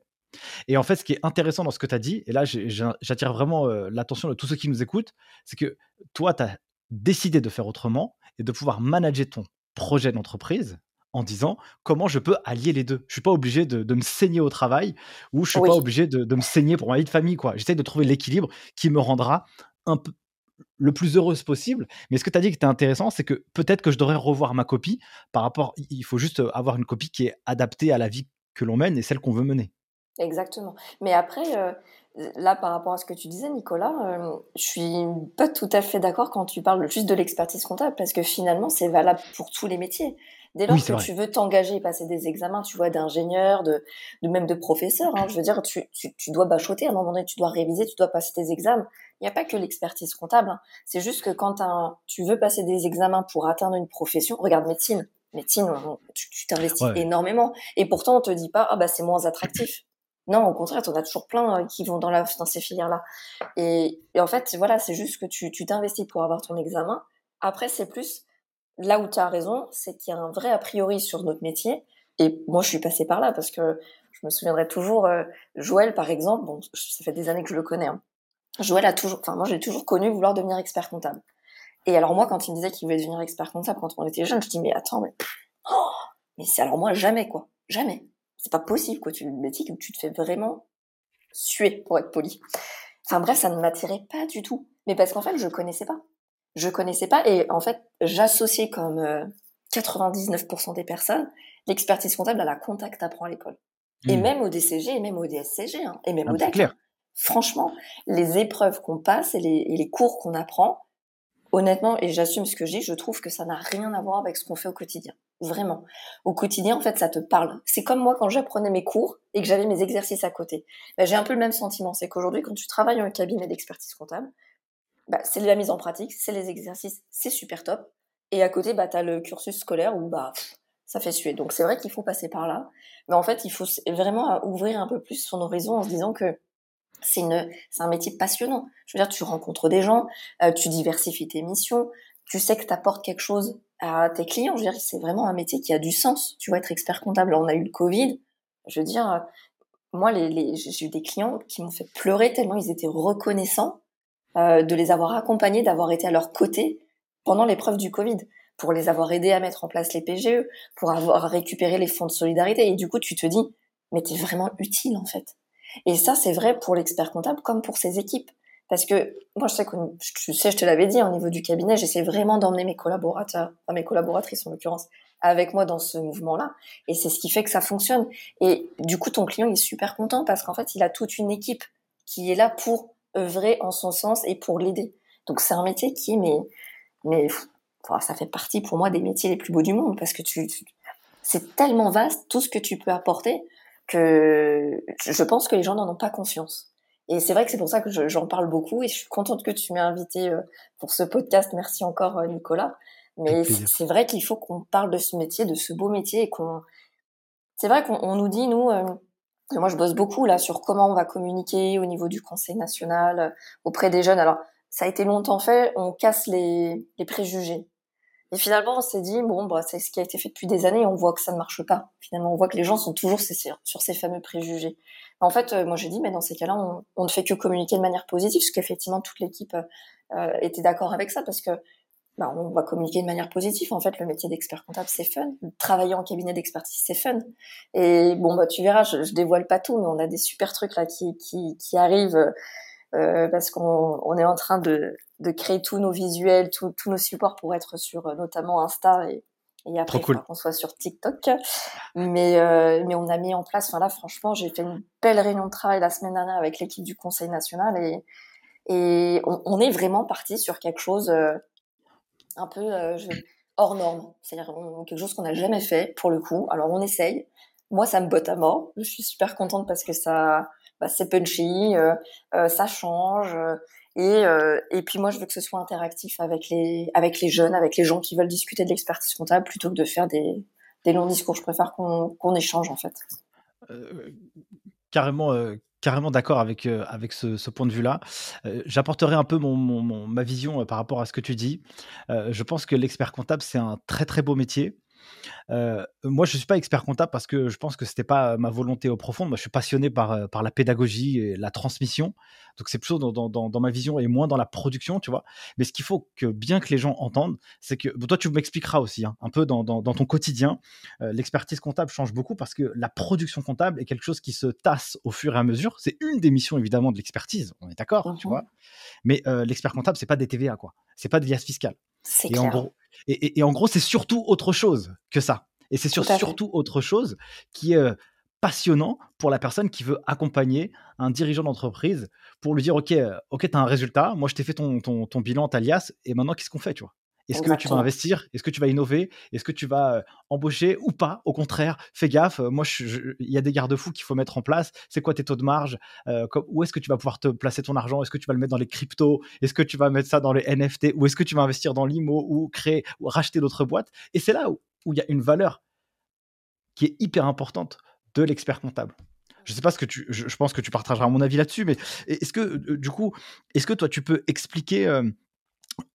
Speaker 1: Et en fait, ce qui est intéressant dans ce que tu as dit, et là, j'attire vraiment l'attention de tous ceux qui nous écoutent, c'est que toi, tu as décidé de faire autrement et de pouvoir manager ton projet d'entreprise en disant comment je peux allier les deux. Je suis pas obligé de, me saigner au travail ou je suis pas obligé de, me saigner pour ma vie de famille. quoi. J'essaie de trouver l'équilibre qui me rendra un peu le plus heureuse possible. Mais ce que tu as dit qui était intéressant, c'est que peut-être que je devrais revoir ma copie par rapport. Il faut juste avoir une copie qui est adaptée à la vie que l'on mène et celle qu'on veut mener.
Speaker 2: Exactement. Mais après, euh, là, par rapport à ce que tu disais, Nicolas, euh, je suis pas tout à fait d'accord quand tu parles juste de l'expertise comptable, parce que finalement, c'est valable pour tous les métiers. Dès lors que tu veux t'engager et passer des examens, tu vois, d'ingénieur, de, de, même de professeur, hein, je veux dire, tu, tu, tu, dois bachoter à un moment donné, tu dois réviser, tu dois passer tes examens. Il n'y a pas que l'expertise comptable. Hein. C'est juste que quand tu veux passer des examens pour atteindre une profession, regarde médecine. Médecine, tu t'investis énormément. Et pourtant, on te dit pas, ah bah c'est moins attractif. Non, au contraire, on as toujours plein euh, qui vont dans, la, dans ces filières-là. Et, et, en fait, voilà, c'est juste que tu t'investis pour avoir ton examen. Après, c'est plus là où tu as raison, c'est qu'il y a un vrai a priori sur notre métier. Et moi, je suis passée par là parce que je me souviendrai toujours, euh, Joël, par exemple, bon, ça fait des années que je le connais. Hein. Joël a toujours, enfin, moi, j'ai toujours connu vouloir devenir expert comptable. Et alors, moi, quand il me disait qu'il voulait devenir expert comptable quand on était jeune, je dis, mais attends, mais, oh, mais c'est alors moi, jamais, quoi. Jamais. C'est pas possible, quoi. Tu le métier où tu te fais vraiment suer, pour être poli. Enfin, bref, ça ne m'attirait pas du tout. Mais parce qu'en fait, je connaissais pas je connaissais pas et en fait j'associais comme 99% euh, des personnes l'expertise comptable à la contact apprend à l'école et hmm. même au DCG et même au DSCG hein, et même ah, au DEC. Hein. Franchement, les épreuves qu'on passe et les, et les cours qu'on apprend, honnêtement, et j'assume ce que je dis, je trouve que ça n'a rien à voir avec ce qu'on fait au quotidien. Vraiment. Au quotidien, en fait, ça te parle. C'est comme moi quand j'apprenais mes cours et que j'avais mes exercices à côté. Ben, j'ai un peu le même sentiment. C'est qu'aujourd'hui, quand tu travailles en un cabinet d'expertise comptable, bah, c'est la mise en pratique, c'est les exercices, c'est super top. Et à côté, bah, tu as le cursus scolaire où bah, ça fait suer. Donc c'est vrai qu'il faut passer par là. Mais en fait, il faut vraiment ouvrir un peu plus son horizon en se disant que c'est un métier passionnant. Je veux dire, tu rencontres des gens, euh, tu diversifies tes missions, tu sais que tu apportes quelque chose à tes clients. Je veux dire, c'est vraiment un métier qui a du sens. Tu vois, être expert comptable, on a eu le Covid. Je veux dire, moi, les, les j'ai eu des clients qui m'ont fait pleurer tellement ils étaient reconnaissants euh, de les avoir accompagnés, d'avoir été à leur côté pendant l'épreuve du Covid, pour les avoir aidés à mettre en place les PGE, pour avoir récupéré les fonds de solidarité. Et du coup, tu te dis, mais t'es vraiment utile en fait. Et ça, c'est vrai pour l'expert comptable comme pour ses équipes. Parce que moi, je sais que je sais, je te l'avais dit, au niveau du cabinet, j'essaie vraiment d'emmener mes collaborateurs, enfin mes collaboratrices en l'occurrence, avec moi dans ce mouvement-là. Et c'est ce qui fait que ça fonctionne. Et du coup, ton client est super content parce qu'en fait, il a toute une équipe qui est là pour œuvrer en son sens et pour l'aider. Donc c'est un métier qui est mais mais ça fait partie pour moi des métiers les plus beaux du monde parce que tu, c'est tellement vaste tout ce que tu peux apporter que je pense que les gens n'en ont pas conscience. Et c'est vrai que c'est pour ça que j'en parle beaucoup et je suis contente que tu m'aies invité euh, pour ce podcast. Merci encore euh, Nicolas. Mais c'est vrai qu'il faut qu'on parle de ce métier, de ce beau métier et qu'on. C'est vrai qu'on nous dit nous. Euh, moi, je bosse beaucoup là sur comment on va communiquer au niveau du Conseil national auprès des jeunes. Alors, ça a été longtemps fait. On casse les, les préjugés. Et finalement, on s'est dit, bon, bah, c'est ce qui a été fait depuis des années, on voit que ça ne marche pas. Finalement, on voit que les gens sont toujours sur ces fameux préjugés. En fait, euh, moi, j'ai dit, mais dans ces cas-là, on, on, ne fait que communiquer de manière positive, parce qu'effectivement, toute l'équipe euh, était d'accord avec ça, parce que bah, on va communiquer de manière positive. En fait, le métier d'expert comptable, c'est fun. Travailler en cabinet d'expertise, c'est fun. Et bon, bah, tu verras, je, je dévoile pas tout, mais on a des super trucs là qui, qui, qui arrivent euh, parce qu'on on est en train de, de créer tous nos visuels, tous nos supports pour être sur euh, notamment Insta et, et après qu'on soit sur TikTok. Mais euh, mais on a mis en place. Enfin là, franchement, j'ai fait une belle réunion de travail la semaine dernière avec l'équipe du Conseil national et et on, on est vraiment parti sur quelque chose euh, un peu euh, hors norme, c'est-à-dire quelque chose qu'on n'a jamais fait pour le coup. Alors on essaye. Moi, ça me botte à mort. Je suis super contente parce que ça bah, c'est punchy, euh, euh, ça change. Et, et puis moi, je veux que ce soit interactif avec les, avec les jeunes, avec les gens qui veulent discuter de l'expertise comptable plutôt que de faire des, des longs discours. Je préfère qu'on échange en fait.
Speaker 1: carrément, carrément d'accord avec, avec ce, point de vue-là. J'apporterai un peu ma vision par rapport à ce que tu dis. je pense que l'expert comptable, c'est un très très beau métier. Euh, moi, je suis pas expert comptable parce que je pense que c'était pas ma volonté au profond. Moi, je suis passionné par, euh, par la pédagogie et la transmission. Donc, c'est plutôt dans, dans, dans, ma vision et moins dans la production, tu vois. Mais ce qu'il faut que bien que les gens entendent, c'est que toi, tu m'expliqueras aussi hein, un peu dans, dans, ton quotidien. Euh, l'expertise comptable change beaucoup parce que la production comptable est quelque chose qui se tasse au fur et à mesure. C'est une des missions évidemment de l'expertise. On est d'accord, tu vois. Mais l'expert comptable, c'est pas des TVA, quoi. C'est pas de liasse fiscale.
Speaker 2: Et clair.
Speaker 1: en gros, et, en gros, c'est surtout autre chose que ça. Et c'est surtout autre chose qui est euh, passionnant pour la personne qui veut accompagner un dirigeant d'entreprise pour lui dire ok euh, ok as un résultat moi je t'ai fait ton, ton, ton bilan alias et maintenant qu'est-ce qu'on fait tu vois? Est-ce que tu vas investir? Est-ce que tu vas innover? Est-ce que tu vas euh, embaucher ou pas? Au contraire, fais gaffe. Moi, il y a des garde-fous qu'il faut mettre en place. C'est quoi tes taux de marge? Où est-ce que tu vas pouvoir te placer ton argent? Est-ce que tu vas le mettre dans les cryptos? Est-ce que tu vas mettre ça dans les NFT Ou est-ce que tu vas investir dans l'IMO ou créer ou racheter d'autres boîtes? Et c'est là où il y a une valeur qui est hyper importante de l'expert comptable. Je sais pas ce que tu, je, pense que tu partageras mon avis là-dessus, mais est-ce que du coup, est-ce que toi tu peux expliquer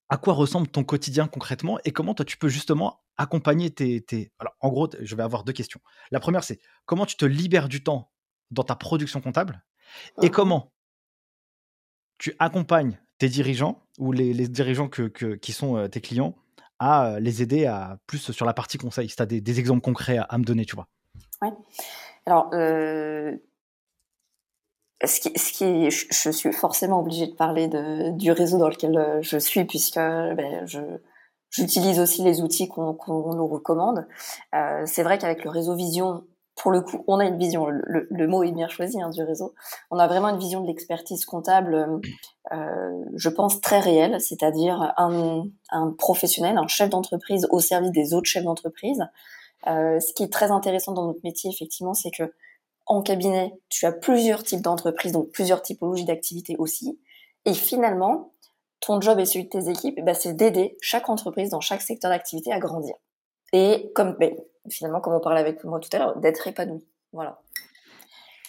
Speaker 1: à quoi ressemble ton quotidien concrètement et comment toi tu peux justement accompagner tes, Alors en gros, je vais avoir deux questions. La première c'est comment tu te libères du temps dans ta production comptable et mmh comment tu accompagnes tes dirigeants ou les, dirigeants qui sont tes clients à les aider à plus sur la partie conseil. Si tu as des, exemples concrets à, me donner, tu vois.
Speaker 2: Oui. Alors, euh, ce qui, ce je suis forcément obligée de parler du réseau dans lequel euh, je suis, puisque ben, je, j'utilise aussi les outils qu'on, nous recommande. Euh, c'est vrai qu'avec le réseau Vision, pour le coup, on a une vision, le, mot est bien choisi hein, du réseau, on a vraiment une vision de l'expertise comptable, euh, je pense, très réelle, c'est-à-dire un, un, professionnel, un chef d'entreprise au service des autres chefs d'entreprise. Ce qui est très intéressant dans notre métier, effectivement, c'est que en cabinet, tu as plusieurs types d'entreprises, donc plusieurs typologies d'activités aussi. Et finalement, ton job et celui de tes équipes, bah, c'est d'aider chaque entreprise dans chaque secteur d'activité à grandir. Et comme, ben, finalement, comme on parlait avec moi tout à l'heure, d'être épanoui. Voilà.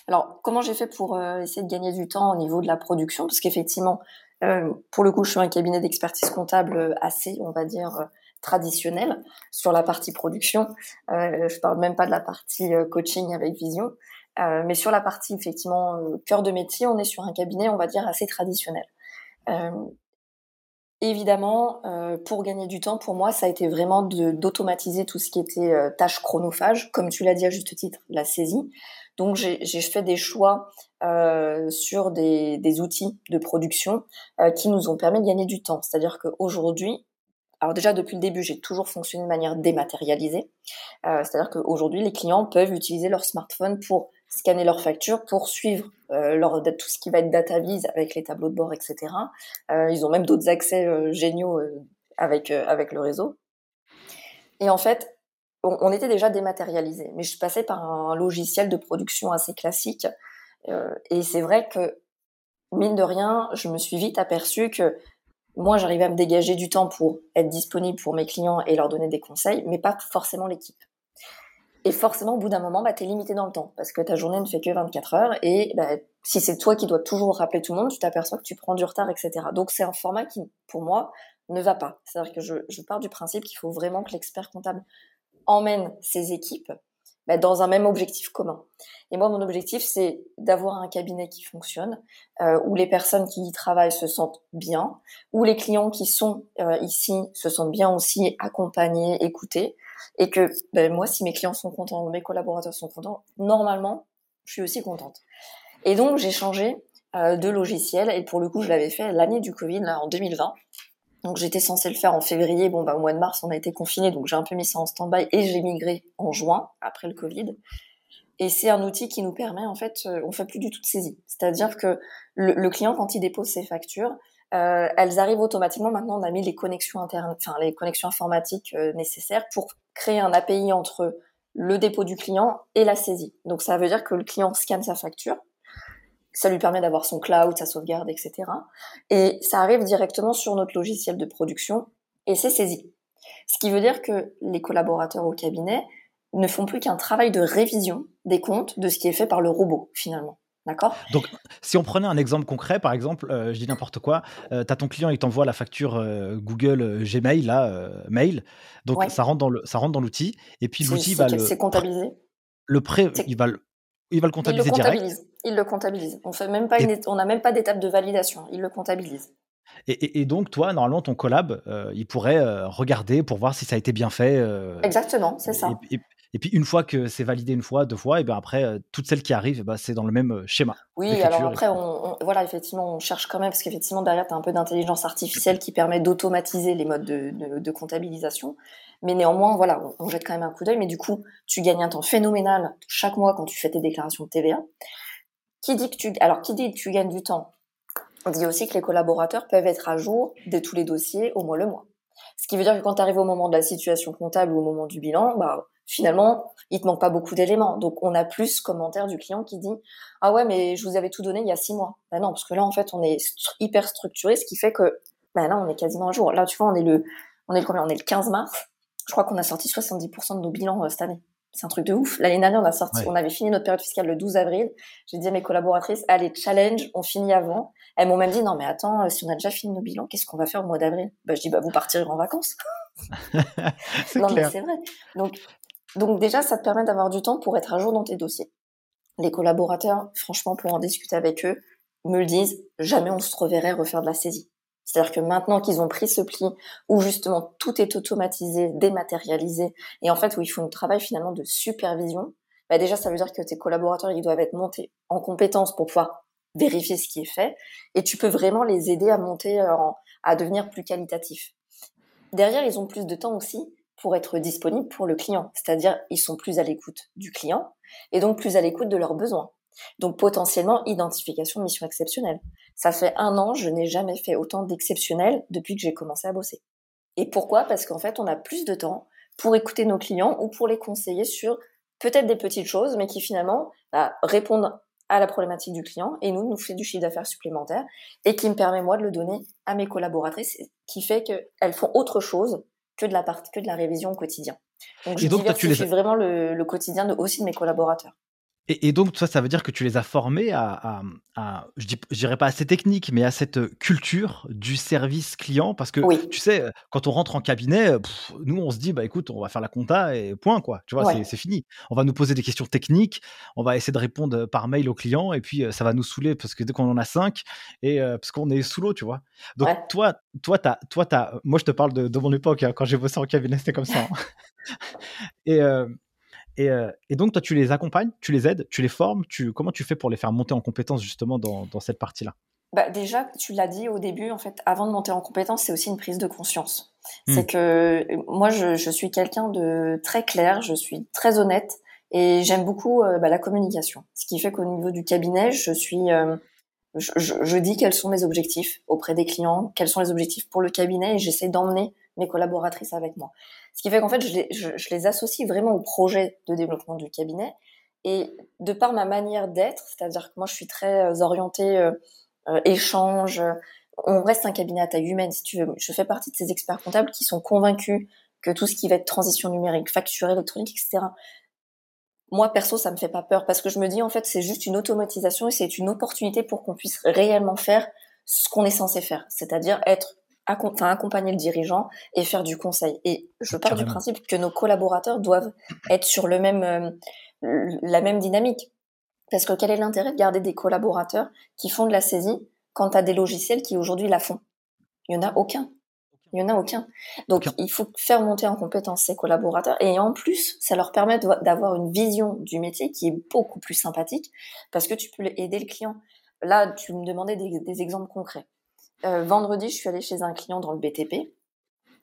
Speaker 2: Alors, comment j'ai fait pour euh, essayer de gagner du temps au niveau de la production? Parce qu'effectivement, euh, pour le coup, je suis un cabinet d'expertise comptable euh, assez, on va dire, traditionnel sur la partie production. je parle même pas de la partie coaching avec vision. Mais sur la partie, effectivement, cœur de métier, on est sur un cabinet, on va dire, assez traditionnel. Évidemment, euh, pour gagner du temps, pour moi, ça a été vraiment d'automatiser tout ce qui était euh, tâches chronophages, comme tu l'as dit à juste titre, la saisie. Donc j'ai fait des choix euh, sur des, des, outils de production euh, qui nous ont permis de gagner du temps. C'est-à-dire qu'aujourd'hui, alors déjà depuis le début, j'ai toujours fonctionné de manière dématérialisée. Euh, C'est-à-dire qu'aujourd'hui, les clients peuvent utiliser leur smartphone pour scanner leurs factures, pour suivre euh, tout ce qui va être data vise avec les tableaux de bord, etc. Euh, ils ont même d'autres accès euh, géniaux avec avec le réseau. Et en fait, on, était déjà dématérialisé, mais je passais par un logiciel de production assez classique. Et c'est vrai que, mine de rien, je me suis vite aperçu que moi, j'arrivais à me dégager du temps pour être disponible pour mes clients et leur donner des conseils, mais pas forcément l'équipe. Et forcément, au bout d'un moment, bah, tu es limité dans le temps, parce que ta journée ne fait que 24 heures, et bah, si c'est toi qui dois toujours rappeler tout le monde, tu t'aperçois que tu prends du retard, etc. Donc c'est un format qui, pour moi, ne va pas. C'est-à-dire que je, je pars du principe qu'il faut vraiment que l'expert comptable emmène ses équipes bah, dans un même objectif commun. Et moi, mon objectif, c'est d'avoir un cabinet qui fonctionne, euh, où les personnes qui y travaillent se sentent bien, où les clients qui sont euh, ici se sentent bien aussi accompagnés, écoutés, et que ben, moi, si mes clients sont contents, mes collaborateurs sont contents, normalement, je suis aussi contente. Et donc, j'ai changé euh, de logiciel, et pour le coup, je l'avais fait l'année du Covid, en 2020. Donc j'étais censée le faire en février. Bon, bah, au mois de mars, on a été confiné, donc j'ai un peu mis ça en stand-by et j'ai migré en juin, après le Covid. Et c'est un outil qui nous permet, en fait, euh, on fait plus du tout de saisie. C'est-à-dire que le, client, quand il dépose ses factures, euh, elles arrivent automatiquement. Maintenant, on a mis les connexions internes, enfin les connexions informatiques euh, nécessaires pour créer un API entre le dépôt du client et la saisie. Donc ça veut dire que le client scanne sa facture, ça lui permet d'avoir son cloud, sa sauvegarde, etc. Et ça arrive directement sur notre logiciel de production et c'est saisi. Ce qui veut dire que les collaborateurs au cabinet ne font plus qu'un travail de révision des comptes de ce qui est fait par le robot finalement. D'accord
Speaker 1: Donc, si on prenait un exemple concret, par exemple, euh, je dis n'importe quoi, euh, tu as ton client, il t'envoie la facture euh, Google Gmail, là, mail. Donc, ça rentre dans l'outil. Et puis, l'outil va le.
Speaker 2: C'est comptabilisé?
Speaker 1: Le pré, il va le, il va le comptabiliser il le comptabilise.
Speaker 2: Il le comptabilise. On fait même pas on n'a même pas d'étape de validation. Il le comptabilise.
Speaker 1: Et, donc, toi, normalement, ton collab, euh, il pourrait euh, regarder pour voir si ça a été bien fait.
Speaker 2: Euh, Exactement, c'est ça.
Speaker 1: Et, puis, une fois que c'est validé une fois, deux fois, et bien après, toutes celles qui arrivent, bah, c'est dans le même schéma.
Speaker 2: Oui, alors après, on, voilà, effectivement, on cherche quand même, parce qu'effectivement, derrière, tu as un peu d'intelligence artificielle qui permet d'automatiser les modes de, comptabilisation. Mais néanmoins, voilà, on, jette quand même un coup d'œil. Mais du coup, tu gagnes un temps phénoménal chaque mois quand tu fais tes déclarations de TVA. Qui dit que tu, alors, qui dit que tu gagnes du temps On dit aussi que les collaborateurs peuvent être à jour de tous les dossiers au mois le mois. Ce qui veut dire que quand tu arrives au moment de la situation comptable ou au moment du bilan, bah, finalement, il te manque pas beaucoup d'éléments. Donc, on a plus commentaire du client qui dit Ah ouais, mais je vous avais tout donné il y a six mois. Ben non, parce que là, en fait, on est hyper structuré, ce qui fait que ben là, on est quasiment à jour. Là, tu vois, on est le, on est le On est le 15 mars. Je crois qu'on a sorti 70% de nos bilans euh, cette année. C'est un truc de ouf. L'année dernière, on a sorti, on avait fini notre période fiscale le 12 avril. J'ai dit à mes collaboratrices, allez, challenge, on finit avant. Elles m'ont même dit, non, mais attends, euh, si on a déjà fini nos bilans, qu'est-ce qu'on va faire au mois d'avril? Bah, je dis, bah, vous partirez en vacances. non, mais c'est vrai. Donc, donc déjà, ça te permet d'avoir du temps pour être à jour dans tes dossiers. Les collaborateurs, franchement, pour en discuter avec eux, me le disent, jamais on se reverrait refaire de la saisie. C'est-à-dire que maintenant qu'ils ont pris ce pli où justement tout est automatisé, dématérialisé, et en fait où ils font un travail finalement de supervision, bah déjà ça veut dire que tes collaborateurs ils doivent être montés en compétences pour pouvoir vérifier ce qui est fait, et tu peux vraiment les aider à monter, euh, à devenir plus qualitatifs. Derrière, ils ont plus de temps aussi pour être disponibles pour le client, c'est-à-dire ils sont plus à l'écoute du client et donc plus à l'écoute de leurs besoins. Donc potentiellement identification de mission exceptionnelle. Ça fait un an, je n'ai jamais fait autant d'exceptionnels depuis que j'ai commencé à bosser. Et pourquoi? Parce qu'en fait, on a plus de temps pour écouter nos clients ou pour les conseiller sur peut-être des petites choses, mais qui finalement bah, répondent à la problématique du client et nous, nous fait du chiffre d'affaires supplémentaire et qui me permet moi de le donner à mes collaboratrices, qui fait qu'elles font autre chose que de la part, que de la révision au quotidien. Donc je donc, tu les... vraiment le, le quotidien de, aussi de mes collaborateurs.
Speaker 1: Et, donc, ça, ça veut dire que tu les as formés à, à, je, dis, dirais pas à ces techniques, mais à cette culture du service client? Parce que, tu sais, quand on rentre en cabinet, nous, on se dit, bah écoute, on va faire la compta et point, quoi. Tu vois, c'est fini. On va nous poser des questions techniques, on va essayer de répondre par mail aux clients, et puis ça va nous saouler parce que dès qu'on en a cinq, et parce qu'on est sous l'eau, tu vois. Donc, toi, toi, as, toi as, moi, je te parle de, mon époque, hein, quand j'ai bossé en cabinet, c'était comme ça. Hein. et Et, donc, toi, tu les accompagnes, tu les aides, tu les formes. Tu, comment tu fais pour les faire monter en compétence justement dans, cette partie-là?
Speaker 2: Bah, Déjà, tu l'as dit au début, en fait, avant de monter en compétence, c'est aussi une prise de conscience. C'est mmh. que moi, je, je suis quelqu'un de très clair, je suis très honnête et j'aime beaucoup bah, la communication. Ce qui fait qu'au niveau du cabinet, je suis je, je, dis quels sont mes objectifs auprès des clients, quels sont les objectifs pour le cabinet et j'essaie d'emmener mes collaboratrices avec moi. Ce qui fait qu'en fait, je les, je, je les, associe vraiment au projet de développement du cabinet. Et de par ma manière d'être, c'est-à-dire que moi, je suis très euh, orientée euh, euh, échange, on reste un cabinet à taille humaine, si tu veux. Je fais partie de ces experts comptables qui sont convaincus que tout ce qui va être transition numérique, facture électronique, etc., moi perso ça me fait pas peur parce que je me dis en fait c'est juste une automatisation et c'est une opportunité pour qu'on puisse réellement faire ce qu'on est censé faire, c'est-à-dire être enfin, accompagner le dirigeant et faire du conseil. Et je pars du principe que nos collaborateurs doivent être sur le même euh, la même dynamique parce que quel est l'intérêt de garder des collaborateurs qui font de la saisie quand tu as des logiciels qui aujourd'hui la font? Il y en a aucun. Il y en a aucun. Donc, il faut faire monter en compétence ces collaborateurs. Et en plus, ça leur permet d'avoir une vision du métier qui est beaucoup plus sympathique parce que tu peux aider le client. Là, tu me demandais des, exemples concrets. Euh, vendredi, je suis allée chez un client dans le BTP,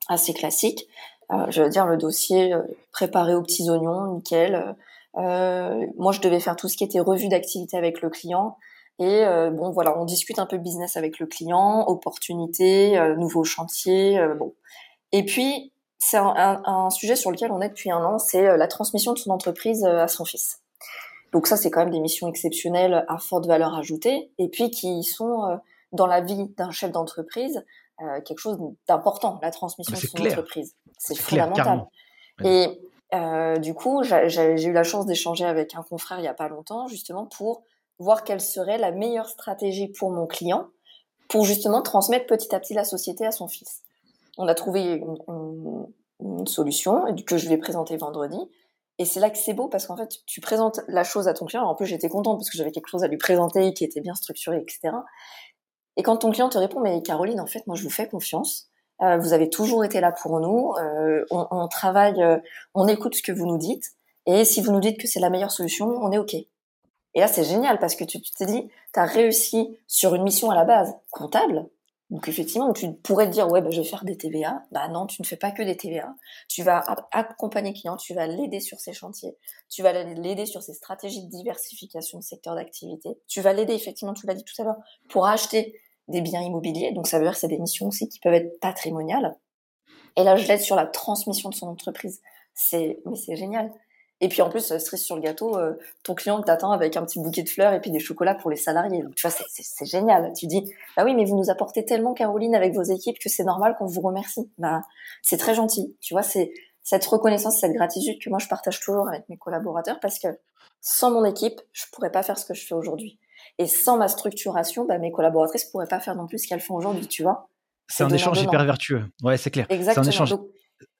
Speaker 2: assez classique. Euh, je veux dire, le dossier euh, préparé aux petits oignons, nickel. moi, je devais faire tout ce qui était revue d'activité avec le client. Et bon, voilà, on discute un peu business avec le client, opportunités, nouveaux chantiers, bon. Et puis, c'est un, un, sujet sur lequel on est depuis un an, c'est la transmission de son entreprise à son fils. Donc ça, c'est quand même des missions exceptionnelles à forte valeur ajoutée, et puis qui sont dans la vie d'un chef d'entreprise quelque chose d'important, la transmission de son entreprise. C'est fondamental. et du coup, j'ai eu la chance d'échanger avec un confrère il y a pas longtemps, justement pour voir quelle serait la meilleure stratégie pour mon client pour justement transmettre petit à petit la société à son fils. On a trouvé une, solution que je vais présenter vendredi. Et c'est là que c'est beau parce qu'en fait, tu présentes la chose à ton client. En plus, j'étais contente parce que j'avais quelque chose à lui présenter qui était bien structuré, etc. Et quand ton client te répond, mais Caroline, en fait, moi, je vous fais confiance. Euh, vous avez toujours été là pour nous. Euh, on, travaille, euh, on écoute ce que vous nous dites. Et si vous nous dites que c'est la meilleure solution, on est OK. Et là, c'est génial parce que tu t'es dit, tu as réussi sur une mission à la base comptable. Donc effectivement, tu pourrais te dire, ouais, bah, je vais faire des TVA. Bah non, tu ne fais pas que des TVA. Tu vas accompagner le client, tu vas l'aider sur ses chantiers, tu vas l'aider sur ses stratégies de diversification de secteur d'activité. Tu vas l'aider, effectivement, tu l'as dit tout à l'heure, pour acheter des biens immobiliers. Donc ça veut dire que c'est des missions aussi qui peuvent être patrimoniales. Et là, je l'aide sur la transmission de son entreprise. C'est, mais c'est génial. Et puis en plus, cerise sur le gâteau, euh, ton client t'attend avec un petit bouquet de fleurs et puis des chocolats pour les salariés. Donc tu vois, c'est génial. Tu dis, bah oui, mais vous nous apportez tellement, Caroline, avec vos équipes que c'est normal qu'on vous remercie. Bah, c'est très gentil. Tu vois, c'est cette reconnaissance, cette gratitude que moi je partage toujours avec mes collaborateurs parce que sans mon équipe, je pourrais pas faire ce que je fais aujourd'hui. Et sans ma structuration, bah, mes collaboratrices pourraient pas faire non plus ce qu'elles font aujourd'hui, tu vois.
Speaker 1: C'est un échange hyper vertueux. Ouais, c'est clair.
Speaker 2: Exactement. Un échange...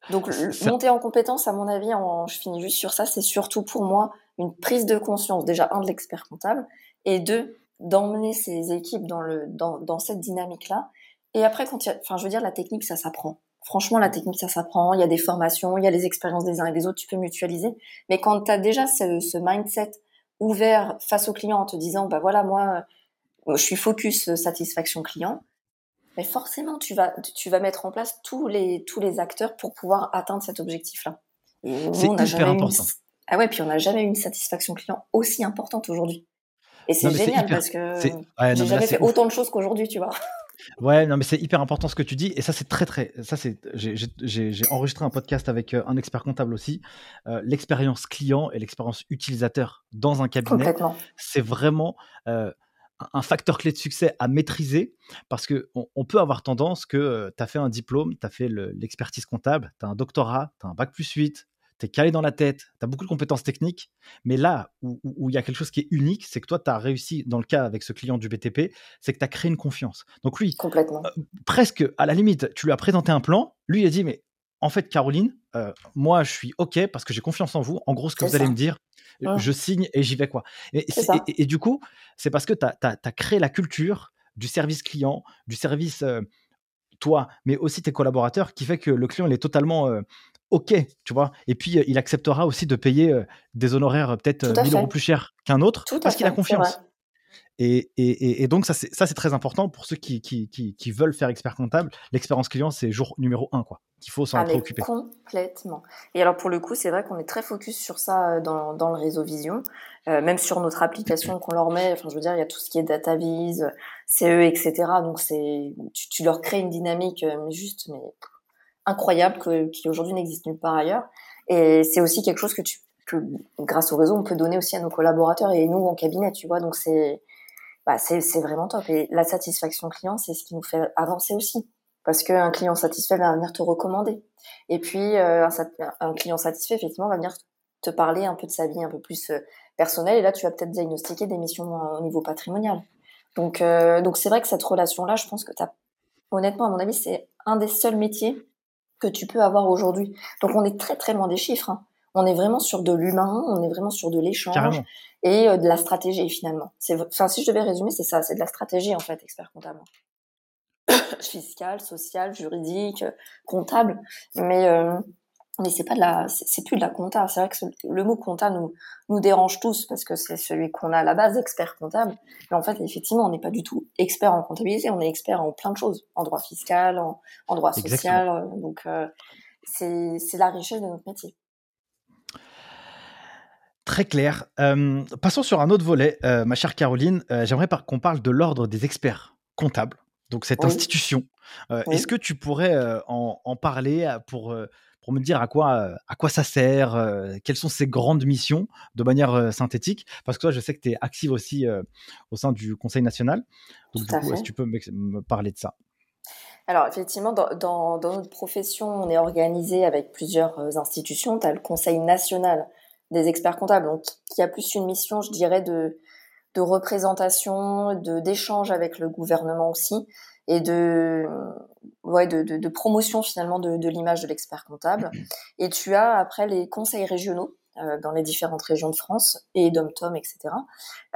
Speaker 2: Donc, monter en compétence, à mon avis, en, je finis juste sur ça, c'est surtout pour moi une prise de conscience, déjà, un, de l'expert comptable, et deux, d'emmener ses équipes dans, le, dans, dans cette dynamique-là. Et après, quand il y a, enfin, je veux dire, la technique, ça s'apprend. Franchement, la technique, ça s'apprend. Il y a des formations, il y a les expériences des uns et des autres, tu peux mutualiser. Mais quand tu as déjà ce, ce, mindset ouvert face au client en te disant, bah voilà, moi, je suis focus satisfaction client, mais forcément, tu vas, tu vas mettre en place tous les, tous les acteurs pour pouvoir atteindre cet objectif-là.
Speaker 1: C'est hyper important.
Speaker 2: Ah ouais, puis on n'a jamais eu une satisfaction client aussi importante aujourd'hui. Et c'est génial parce que j'ai jamais fait autant de choses qu'aujourd'hui, tu vois.
Speaker 1: Ouais, non, mais c'est hyper important ce que tu dis. Et ça, c'est très, très. Ça, c'est. J'ai enregistré un podcast avec euh, un expert comptable aussi. Euh, l'expérience client et l'expérience utilisateur dans un cabinet, c'est vraiment. Euh, un facteur clé de succès à maîtriser parce que on, peut avoir tendance que euh, tu as fait un diplôme, tu as fait l'expertise comptable, tu as un doctorat, tu as un bac plus 8, tu es calé dans la tête, tu as beaucoup de compétences techniques, mais là où il y a quelque chose qui est unique, c'est que toi, tu as réussi, dans le cas avec ce client du BTP, c'est que tu as créé une confiance. Donc lui,
Speaker 2: Complètement. Euh,
Speaker 1: presque à la limite, tu lui as présenté un plan, lui il a dit, mais en fait, Caroline, euh, moi, je suis OK parce que j'ai confiance en vous. En gros, ce que vous allez me dire, Mmh. je signe et j'y vais quoi. Et, et, du coup, c'est parce que tu as, créé la culture du service client, du service toi, mais aussi tes collaborateurs, qui fait que le client il est totalement ok, tu vois? Et puis, il acceptera aussi de payer des honoraires peut-être 1000 euros plus chers qu'un autre parce qu'il a confiance. Et, et, et, donc, ça, c'est très important pour ceux qui, qui, qui, veulent faire expert comptable. L'expérience client, c'est jour numéro un, quoi. Il faut s'en ah, préoccuper.
Speaker 2: Complètement. Et alors, pour le coup, c'est vrai qu'on est très focus sur ça dans, dans le réseau Vision, euh, même sur notre application qu'on leur met. Enfin, je veux dire, il y a tout ce qui est DataVis, CE, etc. Donc, c'est, tu, tu, leur crées une dynamique, mais juste, mais incroyable, que, qui aujourd'hui n'existe nulle part ailleurs. Et c'est aussi quelque chose que tu peux, grâce au réseau, on peut donner aussi à nos collaborateurs et nous en cabinet, tu vois. Donc, c'est, bah, c'est vraiment top. Et la satisfaction client, c'est ce qui nous fait avancer aussi. Parce qu'un client satisfait va venir te recommander. Et puis, euh, un, client satisfait, effectivement, va venir te parler un peu de sa vie un peu plus euh, personnelle. Et là, tu vas peut-être diagnostiquer des missions euh, au niveau patrimonial. Donc, donc c'est vrai que cette relation-là, je pense que tu as, honnêtement, à mon avis, c'est un des seuls métiers que tu peux avoir aujourd'hui. Donc, on est très, très loin des chiffres. Hein. On est vraiment sur de l'humain, on est vraiment sur de l'échange et euh, de la stratégie finalement. C'est, enfin, si je devais résumer, c'est ça, c'est de la stratégie en fait, expert comptable. Fiscal, social, juridique, comptable, mais euh, mais c'est pas de la, c'est, plus de la compta. C'est vrai que le mot compta nous nous dérange tous parce que c'est celui qu'on a à la base, expert comptable. Mais en fait, effectivement, on n'est pas du tout expert en comptabilité. On est expert en plein de choses, en droit fiscal, en, en droit social. Donc euh, c'est c'est la richesse de notre métier.
Speaker 1: Très clair. Euh, passons sur un autre volet, euh, ma chère Caroline. J'aimerais qu'on parle de l'ordre des experts comptables, donc cette institution. Est-ce que tu pourrais en, parler pour, pour me dire à quoi, à quoi ça sert, quelles sont ses grandes missions de manière synthétique Parce que toi, je sais que tu es active aussi au sein du Conseil national. Donc, du coup, est-ce que tu peux me parler de ça?
Speaker 2: Alors effectivement, dans, dans, dans, notre profession, on est organisé avec plusieurs institutions. Tu as le Conseil national des experts comptables, donc qui a plus une mission, je dirais, de, de représentation, de d'échange avec le gouvernement aussi, et de ouais de, promotion finalement de, l'image de l'expert comptable. Et tu as après les conseils régionaux euh, dans les différentes régions de France et d'Omtom, etc.,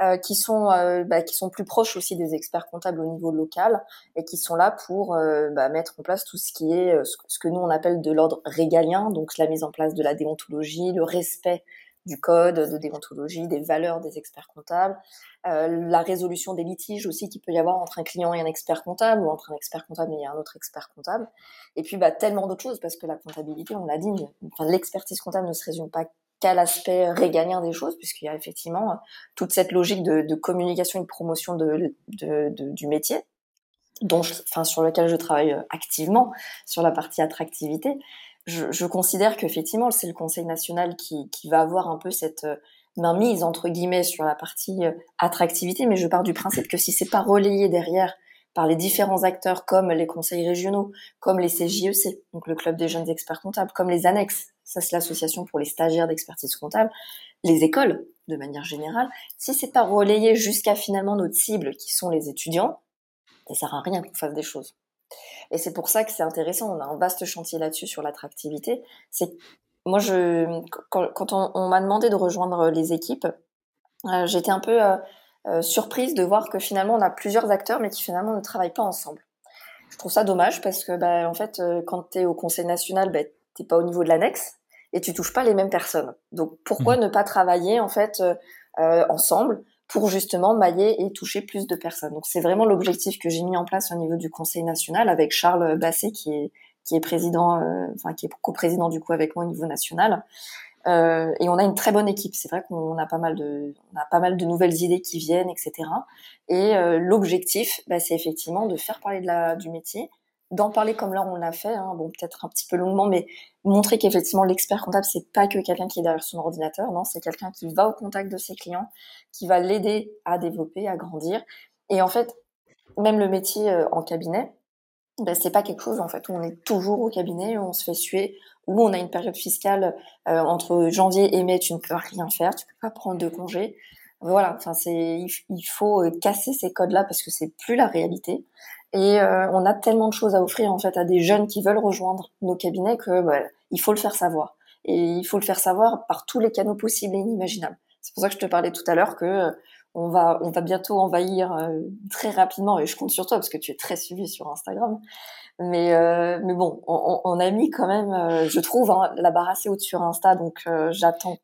Speaker 2: euh, qui sont euh, bah, qui sont plus proches aussi des experts comptables au niveau local et qui sont là pour bah, mettre en place tout ce qui est ce que nous on appelle de l'ordre régalien, donc la mise en place de la déontologie, le respect du code de déontologie, des valeurs des experts comptables, euh, la résolution des litiges aussi qu'il peut y avoir entre un client et un expert comptable ou entre un expert comptable et un autre expert comptable. Et puis bah, tellement d'autres choses parce que la comptabilité, on l'a dit, enfin, l'expertise comptable ne se résume pas qu'à l'aspect régalien des choses, puisqu'il y a effectivement toute cette logique de, de communication et de promotion de, de, du métier, dont enfin, sur lequel je travaille activement, sur la partie attractivité je, je considère qu'effectivement, c'est le Conseil national qui, qui, va avoir un peu cette euh, mainmise entre guillemets sur la partie euh, attractivité, mais je pars du principe que si c'est pas relayé derrière par les différents acteurs comme les conseils régionaux, comme les CJEC, donc le club des jeunes experts comptables, comme les annexes, ça c'est l'association pour les stagiaires d'expertise comptable, les écoles de manière générale, si c'est pas relayé jusqu'à finalement notre cible qui sont les étudiants, ça sert à rien qu'on fasse des choses. Et c'est pour ça que c'est intéressant. On a un vaste chantier là-dessus sur l'attractivité. C'est moi, je quand, on, m'a demandé de rejoindre les équipes, euh, j'étais un peu euh, euh, surprise de voir que finalement on a plusieurs acteurs, mais qui finalement ne travaillent pas ensemble. Je trouve ça dommage parce que, bah, en fait, quand tu es au Conseil national, bah, t'es pas au niveau de l'annexe et tu touches pas les mêmes personnes. Donc pourquoi mmh. ne pas travailler en fait ensemble pour justement mailler et toucher plus de personnes. Donc c'est vraiment l'objectif que j'ai mis en place au niveau du Conseil national avec Charles Basset qui est qui est président, euh, enfin qui est co-président du coup avec moi au niveau national. Euh, et on a une très bonne équipe. C'est vrai qu'on a pas mal de, on a pas mal de nouvelles idées qui viennent, etc. Et euh, l'objectif, bah, c'est effectivement de faire parler de la, du métier, d'en parler comme là on l'a fait, hein, bon peut-être un petit peu longuement, mais montrer qu'effectivement l'expert comptable c'est pas que quelqu'un qui est derrière son ordinateur, non, c'est quelqu'un qui va au contact de ses clients, qui va l'aider à développer, à grandir. Et en fait, même le métier euh, en cabinet, ben, c'est pas quelque chose en fait où on est toujours au cabinet, où on se fait suer, où on a une période fiscale euh, entre janvier et mai, tu ne peux rien faire, tu peux pas prendre de congé. Voilà, enfin c'est il, faut euh, casser ces codes-là parce que c'est plus la réalité. Et euh, on a tellement de choses à offrir en fait à des jeunes qui veulent rejoindre nos cabinets que bah, il faut le faire savoir. Et il faut le faire savoir par tous les canaux possibles et inimaginables. C'est pour ça que je te parlais tout à l'heure que euh, on va, on va bientôt envahir euh, très rapidement, et je compte sur toi parce que tu es très suivi sur Instagram. Mais, euh, mais bon, on, on, a mis quand même, euh, je trouve, hein, la barre assez haute sur Insta, donc j'attends.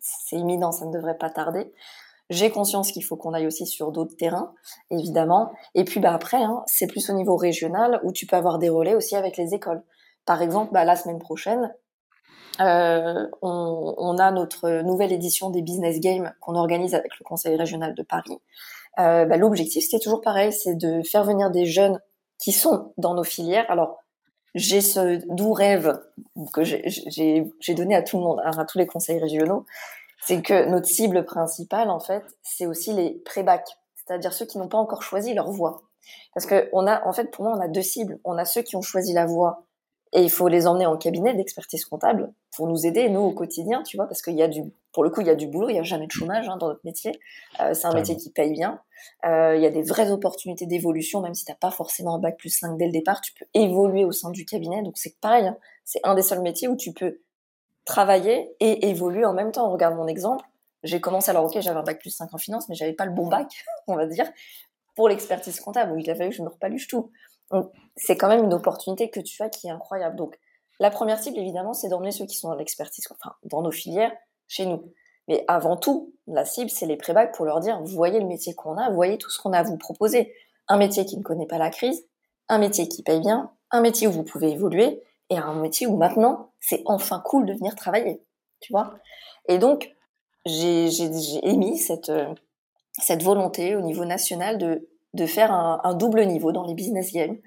Speaker 2: C'est imminent, ça ne devrait pas tarder. J'ai conscience qu'il faut qu'on aille aussi sur d'autres terrains, évidemment. Et puis bah après, hein, c'est plus au niveau régional où tu peux avoir des relais aussi avec les écoles. Par exemple, bah, la semaine prochaine, euh, on, on, a notre nouvelle édition des Business Games qu'on organise avec le Conseil régional de Paris. Euh, bah, L'objectif, c'est toujours pareil, c'est de faire venir des jeunes qui sont dans nos filières. Alors, j'ai ce doux rêve que j'ai donné à tout le monde, à tous les conseils régionaux, c'est que notre cible principale, en fait, c'est aussi les pré-bac, c'est-à-dire ceux qui n'ont pas encore choisi leur voie. Parce que on a, en fait, pour moi, on a deux cibles. On a ceux qui ont choisi la voie et il faut les emmener en cabinet d'expertise comptable pour nous aider, nous, au quotidien, tu vois, parce qu'il y a du, pour le coup, il y a du boulot, il n'y a jamais de chômage hein, dans notre métier. Euh, c'est un métier qui paye bien. Euh, il y a des vraies opportunités d'évolution, même si tu n'as pas forcément un bac plus 5 dès le départ, tu peux évoluer au sein du cabinet. Donc c'est pareil, hein. c'est un des seuls métiers où tu peux travailler et évoluer en même temps. Regarde mon exemple. J'ai commencé, alors ok, j'avais un bac plus 5 en finance, mais j'avais pas le bon bac, on va dire, pour l'expertise comptable. Donc il a fallu que je me repaluche tout c'est quand même une opportunité que tu as qui est incroyable. Donc, la première cible, évidemment, c'est d'emmener ceux qui sont dans l'expertise, enfin, dans nos filières, chez nous. Mais avant tout, la cible, c'est les pré-bacs pour leur dire, vous voyez le métier qu'on a, vous voyez tout ce qu'on a à vous proposer. Un métier qui ne connaît pas la crise, un métier qui paye bien, un métier où vous pouvez évoluer, et un métier où maintenant, c'est enfin cool de venir travailler. Tu vois? Et donc, j'ai émis cette, euh, cette volonté au niveau national de de faire un, double niveau dans les business games.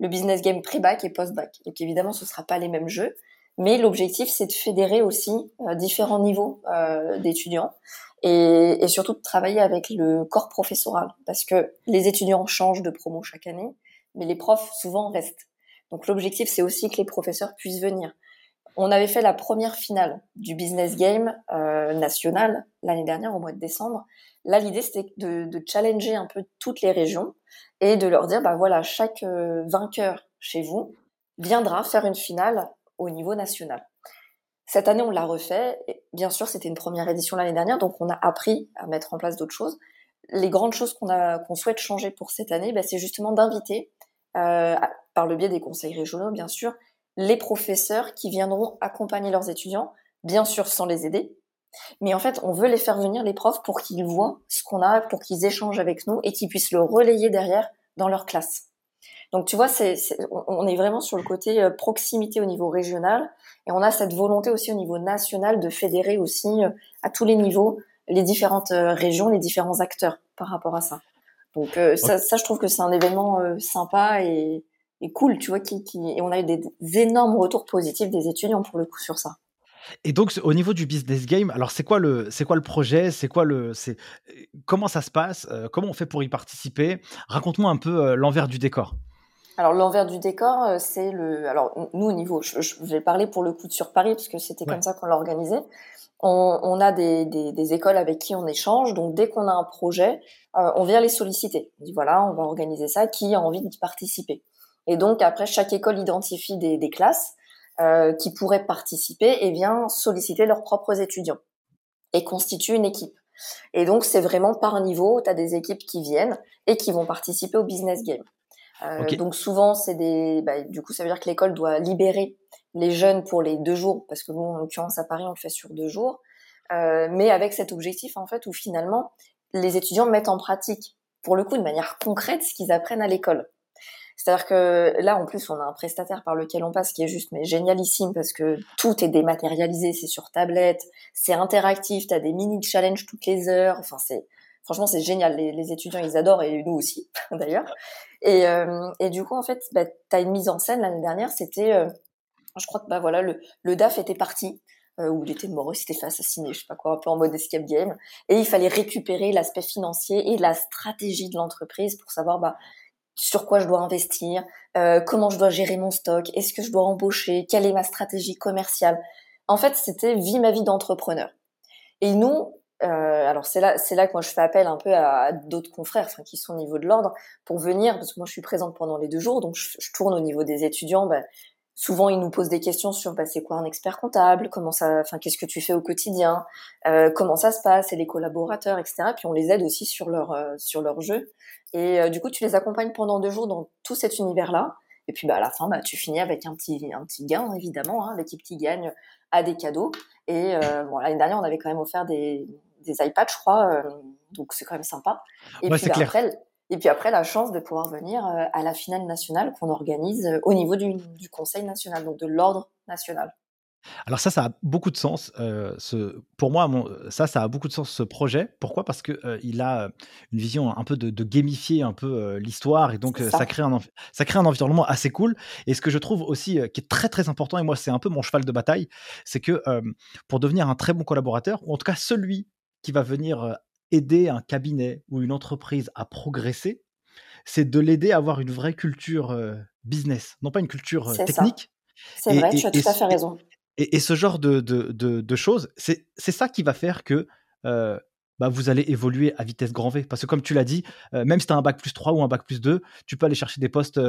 Speaker 2: Le business game pré-bac et post-bac. Donc évidemment, ce ne sera pas les mêmes jeux, mais l'objectif, c'est de fédérer aussi euh, différents niveaux euh, d'étudiants et, et, surtout de travailler avec le corps professoral, parce que les étudiants changent de promo chaque année, mais les profs souvent restent. Donc l'objectif, c'est aussi que les professeurs puissent venir. On avait fait la première finale du business game euh, national l'année dernière au mois de décembre Là, l'idée, c'était de, challenger un peu toutes les régions et de leur dire, bah voilà, chaque euh, vainqueur chez vous viendra faire une finale au niveau national. Cette année, on l'a refait. bien sûr, c'était une première édition l'année dernière, donc on a appris à mettre en place d'autres choses. Les grandes choses qu'on qu'on souhaite changer pour cette année, bah, c'est justement d'inviter, euh, par le biais des conseils régionaux, bien sûr, les professeurs qui viendront accompagner leurs étudiants, bien sûr sans les aider, mais en fait, on veut les faire venir, les profs, pour qu'ils voient ce qu'on a, pour qu'ils échangent avec nous et qu'ils puissent le relayer derrière dans leur classe. Donc tu vois, c'est, on est vraiment sur le côté euh, proximité au niveau régional et on a cette volonté aussi au niveau national de fédérer aussi euh, à tous les niveaux les différentes euh, régions, les différents acteurs par rapport à ça. Donc ça, ça, je trouve que c'est un événement sympa et, et, cool, tu vois, qui, qui, et on a eu des énormes retours positifs des étudiants pour le coup sur ça.
Speaker 1: Et donc, au niveau du business game, alors c'est quoi le, c'est quoi le projet C'est quoi le, c'est comment ça se passe euh, Comment on fait pour y participer? Raconte-moi un peu euh, l'envers du décor.
Speaker 2: Alors l'envers du décor, euh, c'est le. Alors nous au niveau, je, vais parler pour le coup de sur Paris parce que c'était comme ça qu'on l'a organisé. On, a des, des, écoles avec qui on échange, donc dès qu'on a un projet, on vient les solliciter. On dit voilà, on va organiser ça, qui a envie d'y participer? Et donc après, chaque école identifie des, des classes euh, qui pourraient participer et vient solliciter leurs propres étudiants et constitue une équipe. Et donc c'est vraiment par niveau, tu as des équipes qui viennent et qui vont participer au business game. Euh, Donc souvent c'est des, bah, du coup ça veut dire que l'école doit libérer les jeunes pour les deux jours parce que nous en l'occurrence à Paris on le fait sur deux jours, euh, mais avec cet objectif en fait où finalement les étudiants mettent en pratique pour le coup de manière concrète ce qu'ils apprennent à l'école. C'est-à-dire que là, en plus, on a un prestataire par lequel on passe qui est juste mais génialissime parce que tout est dématérialisé, c'est sur tablette, c'est interactif, tu as des mini challenges toutes les heures. Enfin, c'est franchement c'est génial. Les, étudiants ils adorent et nous aussi d'ailleurs. Et, euh, et du coup, en fait, bah, tu as une mise en scène l'année dernière, c'était, euh, je crois que bah voilà, le, le DAF était parti. Euh, où il était mort, il s'était fait assassiner, je sais pas quoi, un peu en mode escape game, et il fallait récupérer l'aspect financier et la stratégie de l'entreprise pour savoir bah sur quoi je dois investir, euh, comment je dois gérer mon stock, est-ce que je dois embaucher, quelle est ma stratégie commerciale. En fait, c'était vie ma vie d'entrepreneur. Et nous, euh, alors c'est là, c'est là que moi je fais appel un peu à, d'autres confrères, enfin qui sont au niveau de l'ordre, pour venir, parce que moi je suis présente pendant les deux jours, donc je, tourne au niveau des étudiants. Ben, souvent ils nous posent des questions sur bah, c'est quoi un expert comptable, comment ça, enfin qu'est-ce que tu fais au quotidien, euh, comment ça se passe, et les collaborateurs, etc. Puis on les aide aussi sur leur euh, sur leur jeu. Et euh, du coup, tu les accompagnes pendant deux jours dans tout cet univers-là. Et puis bah, à la fin, bah, tu finis avec un petit un petit gain évidemment. Hein, L'équipe qui gagne a des cadeaux. Et bon, l'année dernière, on avait quand même offert des des iPads, je crois. donc c'est quand même sympa. Et puis bah, après, et puis après, la chance de pouvoir venir euh, à la finale nationale qu'on organise euh, au niveau du, Conseil national, donc de l'ordre national.
Speaker 1: Alors ça, ça a beaucoup de sens. Euh, ce, pour moi, ça, ça a beaucoup de sens ce projet. Pourquoi? Parce que il a une vision un peu de, gamifier un peu l'histoire et donc ça. crée un ça crée un environnement assez cool. Et ce que je trouve aussi qui est très très important et moi c'est un peu mon cheval de bataille, c'est que pour devenir un très bon collaborateur ou en tout cas celui qui va venir aider un cabinet ou une entreprise à progresser, c'est de l'aider à avoir une vraie culture business, non pas une culture technique.
Speaker 2: C'est vrai, tu as tout à fait raison.
Speaker 1: Et, ce genre de, de, choses, c'est ça qui va faire que bah, vous allez évoluer à vitesse grand V. Parce que comme tu l'as dit, même si tu as un bac plus 3 ou un bac plus 2, tu peux aller chercher des postes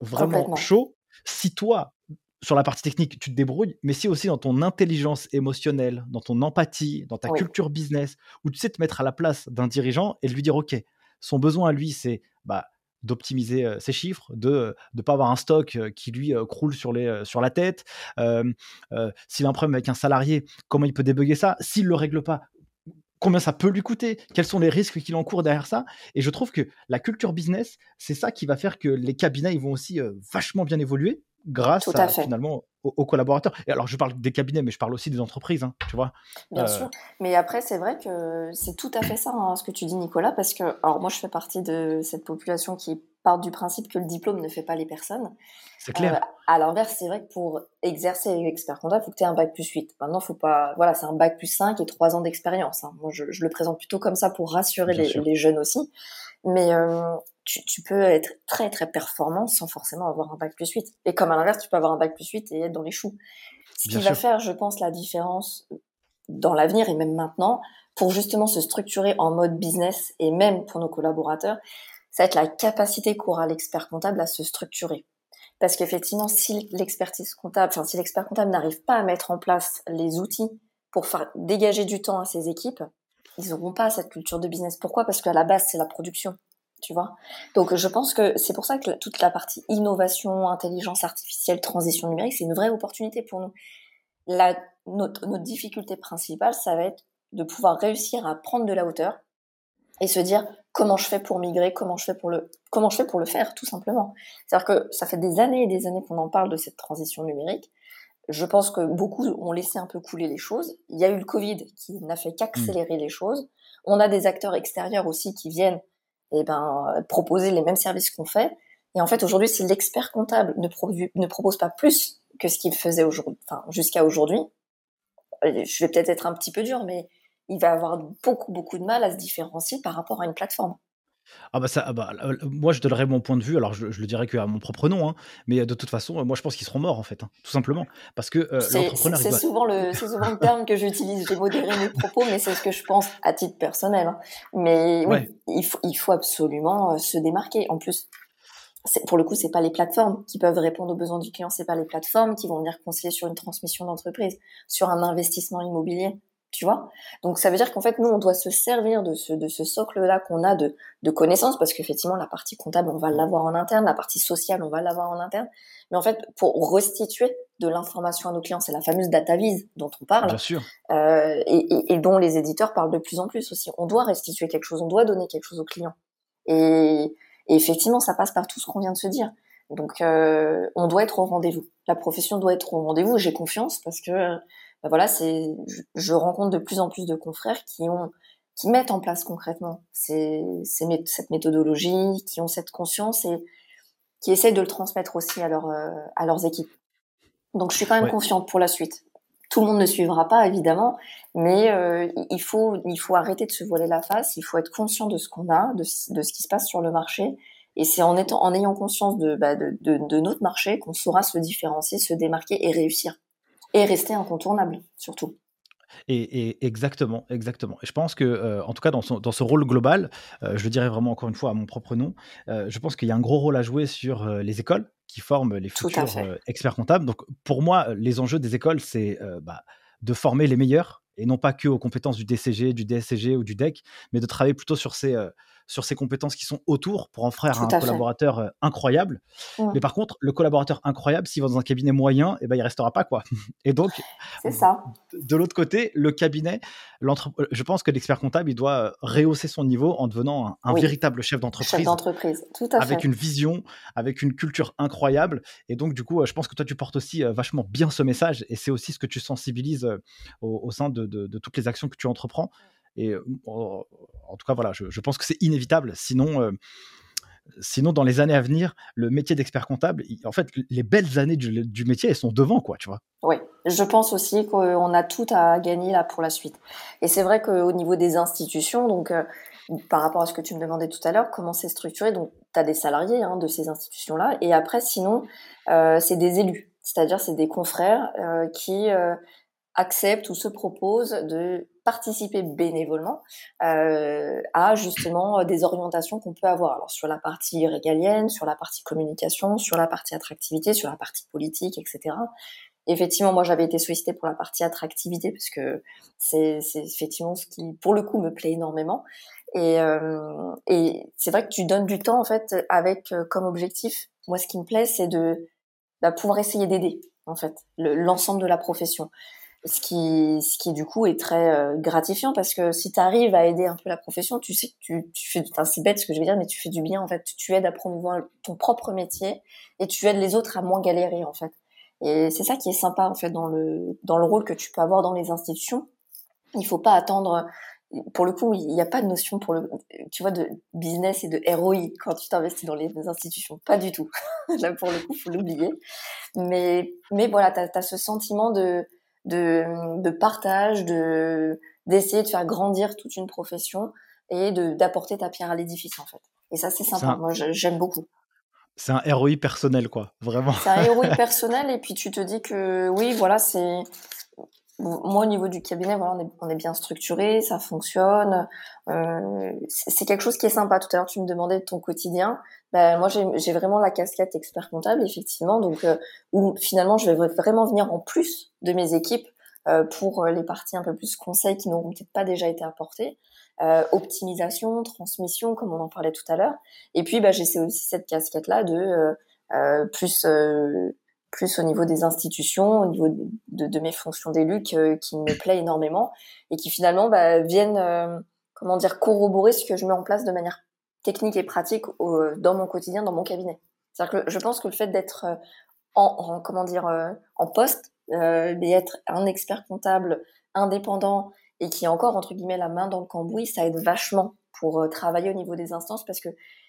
Speaker 1: vraiment chauds. Si toi, sur la partie technique, tu te débrouilles, mais si aussi dans ton intelligence émotionnelle, dans ton empathie, dans ta culture business, où tu sais te mettre à la place d'un dirigeant et lui dire, OK, son besoin à lui, c'est bah, d'optimiser euh, ses chiffres, de ne pas avoir un stock euh, qui lui euh, croule sur, les, sur la tête. S'il a un problème avec un salarié, comment il peut débugger ça S'il ne le règle pas, combien ça peut lui coûter, quels sont les risques qu'il encourt derrière ça. Et je trouve que la culture business, c'est ça qui va faire que les cabinets ils vont aussi vachement bien évoluer grâce à, finalement aux, collaborateurs. Et alors, je parle des cabinets, mais je parle aussi des entreprises, hein, tu vois.
Speaker 2: Bien euh, sûr. Mais après, c'est vrai que c'est tout à fait ça, hein, ce que tu dis, Nicolas, parce que, alors moi, je fais partie de cette population qui part du principe que le diplôme ne fait pas les personnes.
Speaker 1: C'est clair. Euh,
Speaker 2: à l'inverse, c'est vrai que pour exercer expert comptable, il faut que tu aies un bac plus 8. Maintenant, faut pas, voilà, c'est un bac plus 5 et 3 ans d'expérience. Hein. Moi, je, le présente plutôt comme ça pour rassurer les, jeunes aussi. Mais euh, tu, peux être très très performant sans forcément avoir un bac plus 8. Et comme à l'inverse, tu peux avoir un bac plus 8 et être dans les choux. Ce qui va faire, je pense, la différence dans l'avenir et même maintenant, pour justement se structurer en mode business et même pour nos collaborateurs, ça va être la capacité qu'aura l'expert comptable à se structurer. Parce qu'effectivement, si l'expertise comptable, enfin, si l'expert comptable n'arrive pas à mettre en place les outils pour faire dégager du temps à ses équipes, ils n'auront pas cette culture de business. Pourquoi? Parce qu'à la base, c'est la production tu vois. Donc je pense que c'est pour ça que toute la partie innovation, intelligence artificielle, transition numérique, c'est une vraie opportunité pour nous. La, notre, notre difficulté principale, ça va être de pouvoir réussir à prendre de la hauteur et se dire comment je fais pour migrer, comment je fais pour le, comment je fais pour le faire, tout simplement. C'est-à-dire que ça fait des années et des années qu'on en parle de cette transition numérique. Je pense que beaucoup ont laissé un peu couler les choses. Il y a eu le Covid qui n'a fait qu'accélérer mmh. les choses. On a des acteurs extérieurs aussi qui viennent et ben, proposer les mêmes services qu'on fait. Et en fait, aujourd'hui, si l'expert comptable ne, ne, propose pas plus que ce qu'il faisait aujourd'hui, enfin, jusqu'à aujourd'hui, euh, je vais peut-être être un petit peu dur, mais il va avoir beaucoup, beaucoup de mal à se différencier par rapport à une plateforme.
Speaker 1: Ah bah ça, ah bah, moi je donnerais mon point de vue, alors je, le dirais qu'à mon propre nom, hein, mais de toute façon, moi je pense qu'ils seront morts en fait, hein, tout simplement. Parce que euh, l'entrepreneur.
Speaker 2: C'est souvent, le, souvent le terme que j'utilise, j'ai modéré mes propos, mais c'est ce que je pense à titre personnel. Hein. Mais oui, il, faut, il faut absolument euh, se démarquer. En plus, pour le coup, c'est pas les plateformes qui peuvent répondre aux besoins du client, c'est pas les plateformes qui vont venir conseiller sur une transmission d'entreprise, sur un investissement immobilier tu vois. Donc ça veut dire qu'en fait nous on doit se servir de ce de ce socle là qu'on a de de connaissances parce qu'effectivement la partie comptable on va l'avoir en interne la partie sociale on va l'avoir en interne. Mais en fait pour restituer de l'information à nos clients c'est la fameuse data vise dont on parle
Speaker 1: Bien sûr.
Speaker 2: Euh, et, et, dont les éditeurs parlent de plus en plus aussi. On doit restituer quelque chose on doit donner quelque chose aux clients. Et, et effectivement ça passe par tout ce qu'on vient de se dire. Donc euh, on doit être au rendez-vous. La profession doit être au rendez-vous j'ai confiance parce que bah voilà, c'est, je, rencontre de plus en plus de confrères qui ont, qui mettent en place concrètement ces, cette méthodologie, qui ont cette conscience et qui essaient de le transmettre aussi à, leur, euh, à leurs équipes. Donc je suis quand même confiante pour la suite. Tout le monde ne suivra pas évidemment, mais euh, il faut il faut arrêter de se voiler la face. Il faut être conscient de ce qu'on a, de, de ce qui se passe sur le marché, et c'est en étant en ayant conscience de, bah, de, de, de notre marché qu'on saura se différencier, se démarquer et réussir et rester incontournable, surtout.
Speaker 1: Et, exactement, exactement. Et je pense que, euh, en tout cas, dans, dans ce rôle global, euh, je le dirais vraiment encore une fois à mon propre nom, euh, je pense qu'il y a un gros rôle à jouer sur les écoles, qui forment les futurs experts comptables. Donc pour moi, les enjeux des écoles, c'est bah, de former les meilleurs et non pas que aux compétences du DCG, du DSCG ou du DEC, mais de travailler plutôt sur ces, sur ces compétences qui sont autour pour en faire un collaborateur euh, incroyable. Mais par contre, le collaborateur incroyable, s'il va dans un cabinet moyen, et eh ben, il restera pas. quoi. Et donc,
Speaker 2: ça.
Speaker 1: de l'autre côté, le cabinet, euh, je pense que l'expert comptable, il doit euh, rehausser son niveau en devenant un, véritable chef d'entreprise. Chef
Speaker 2: d'entreprise, tout à
Speaker 1: fait. Avec une vision, avec une culture incroyable. Et donc, du coup, je pense que toi, tu portes aussi vachement bien ce message. Et c'est aussi ce que tu sensibilises au, sein de, de, toutes les actions que tu entreprends. Et en tout cas, voilà, je, pense que c'est inévitable. Sinon, sinon, dans les années à venir, le métier d'expert comptable, en fait, les belles années du, métier, elles sont devant, quoi, tu vois.
Speaker 2: Oui, je pense aussi qu'on a tout à gagner là pour la suite. Et c'est vrai qu'au niveau des institutions, donc par rapport à ce que tu me demandais tout à l'heure, comment c'est structuré, donc tu as des salariés hein, de ces institutions-là, et après, sinon, c'est des élus, c'est-à-dire c'est des confrères qui acceptent ou se proposent de participer bénévolement euh, à justement des orientations qu'on peut avoir. Alors sur la partie régalienne, sur la partie communication, sur la partie attractivité, sur la partie politique, etc. Effectivement, moi j'avais été sollicitée pour la partie attractivité parce que c'est effectivement ce qui, pour le coup, me plaît énormément. Et, euh, et c'est vrai que tu donnes du temps en fait avec euh, comme objectif. Moi, ce qui me plaît, c'est de bah, pouvoir essayer d'aider en fait l'ensemble de la profession ce qui, ce qui du coup est très euh, gratifiant parce que si tu arrives à aider un peu la profession, tu sais que tu, tu fais, enfin c'est bête ce que je veux dire, mais tu fais du bien en fait. Tu aides à promouvoir ton propre métier et tu aides les autres à moins galérer en fait. Et c'est ça qui est sympa en fait dans le dans le rôle que tu peux avoir dans les institutions. Il faut pas attendre. Pour le coup, il n'y a pas de notion pour le, tu vois, de business et de ROI quand tu t'investis dans les institutions. Pas du tout. Là, pour le coup, faut l'oublier. Mais, mais voilà, tu as ce sentiment de, de, de partage, de d'essayer de faire grandir toute une profession et de d'apporter ta pierre à l'édifice en fait. Et ça c'est sympa. Moi j'aime beaucoup.
Speaker 1: C'est un ROI personnel quoi, vraiment.
Speaker 2: C'est un ROI personnel et puis tu te dis que oui voilà c'est moi au niveau du cabinet voilà on est, on est bien structuré, ça fonctionne. Euh, c'est quelque chose qui est sympa. Tout à l'heure tu me demandais de ton quotidien. Ben, moi j'ai vraiment la casquette expert comptable effectivement donc euh, où finalement je vais vraiment venir en plus de mes équipes euh, pour euh, les parties un peu plus conseils qui n'auront peut-être pas déjà été apportées euh, optimisation transmission comme on en parlait tout à l'heure et puis bah, j'ai aussi cette casquette là de plus plus au niveau des institutions au niveau de, mes fonctions d'élu qui me plaît énormément et qui finalement bah, viennent comment dire corroborer ce que je mets en place de manière technique et pratique dans mon quotidien, dans mon cabinet. C'est-à-dire que je pense que le fait d'être euh, en, comment dire euh, en poste, euh, d'être un expert comptable indépendant et qui a encore entre guillemets la main dans le cambouis, ça aide vachement pour euh, travailler au niveau des instances parce que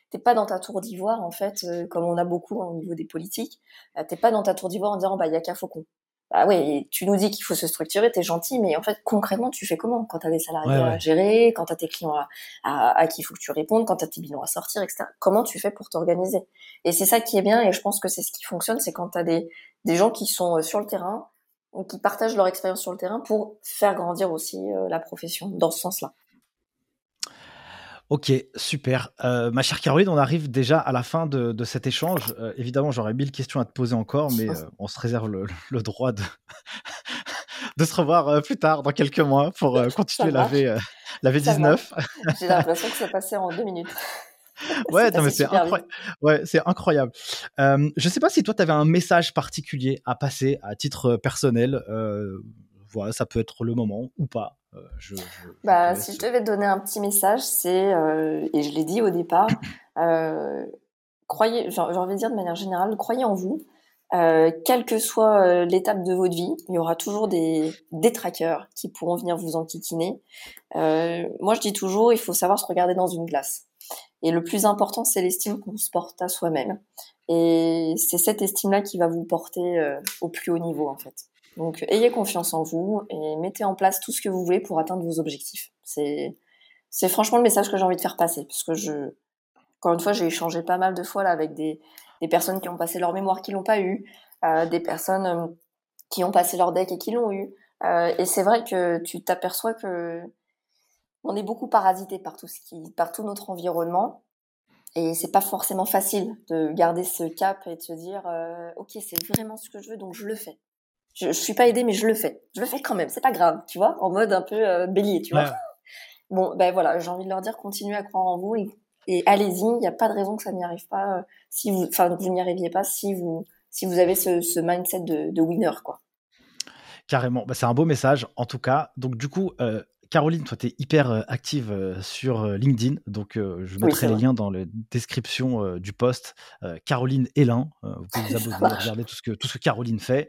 Speaker 2: t'es pas dans ta tour d'ivoire en fait, comme on a beaucoup hein, au niveau des politiques. t'es pas dans ta tour d'ivoire en disant bah il y a qu'à Faucon ah ouais, tu nous dis qu'il faut se structurer, t'es gentil, mais en fait, concrètement, tu fais comment quand t'as des salariés à gérer, quand t'as tes clients à, à, qui il faut que tu répondes, quand t'as tes bilans à sortir, etc. Comment tu fais pour t'organiser? Et c'est ça qui est bien, et je pense que c'est ce qui fonctionne, c'est quand t'as des, des gens qui sont euh, sur le terrain, ou qui partagent leur expérience sur le terrain pour faire grandir aussi euh, la profession dans ce sens-là.
Speaker 1: Ok, super. Euh, ma chère Caroline, on arrive déjà à la fin de, cet échange. Euh, évidemment, j'aurais mille questions à te poser encore, mais euh, on se réserve le, droit de, de se revoir plus tard, dans quelques mois, pour continuer la, v, la V19.
Speaker 2: J'ai l'impression que ça passait en deux minutes.
Speaker 1: Ouais, c'est incroyable. Ouais, c'est incroyable. je ne sais pas si toi, tu avais un message particulier à passer à titre personnel. Voilà, ça peut être le moment ou pas.
Speaker 2: Euh, bah, si je devais te donner un petit message, c'est, euh, et je l'ai dit au départ, euh, croyez, j'ai envie de dire de manière générale, croyez en vous. quelle que soit l'étape de votre vie, il y aura toujours des détraqueurs qui pourront venir vous enquiquiner. moi, je dis toujours, il faut savoir se regarder dans une glace. Et le plus important, c'est l'estime qu'on se porte à soi-même. Et c'est cette estime-là qui va vous porter au plus haut niveau, en fait. Donc ayez confiance en vous et mettez en place tout ce que vous voulez pour atteindre vos objectifs. C'est franchement le message que j'ai envie de faire passer parce que encore une fois j'ai échangé pas mal de fois là avec des, personnes qui ont passé leur mémoire qui l'ont pas eu, euh, des personnes euh, qui ont passé leur deck et qui l'ont eu. Euh, et c'est vrai que tu t'aperçois que on est beaucoup parasité par tout ce qui par tout notre environnement Et c'est pas forcément facile de garder ce cap et de se dire, ok, c'est vraiment ce que je veux, donc je le fais. Je, je suis pas aidée, mais je le fais. Je le fais quand même, c'est pas grave, tu vois, en mode un peu euh, bélier, tu vois. Bon, ben voilà, j'ai envie de leur dire, continuez à croire en vous et, allez-y. Il n'y a pas de raison que ça n'y arrive pas. Euh, si vous, enfin, vous n'y arriviez pas si vous, si vous avez ce, ce mindset de, de winner, quoi.
Speaker 1: Carrément, bah, c'est un beau message en tout cas. Donc du coup, euh, Caroline, toi, tu es hyper euh, active euh, sur euh, LinkedIn, donc je mettrai les liens dans la description du post. Caroline Hélin, vous pouvez vous abonner, regarder tout ce, que, tout ce que Caroline fait.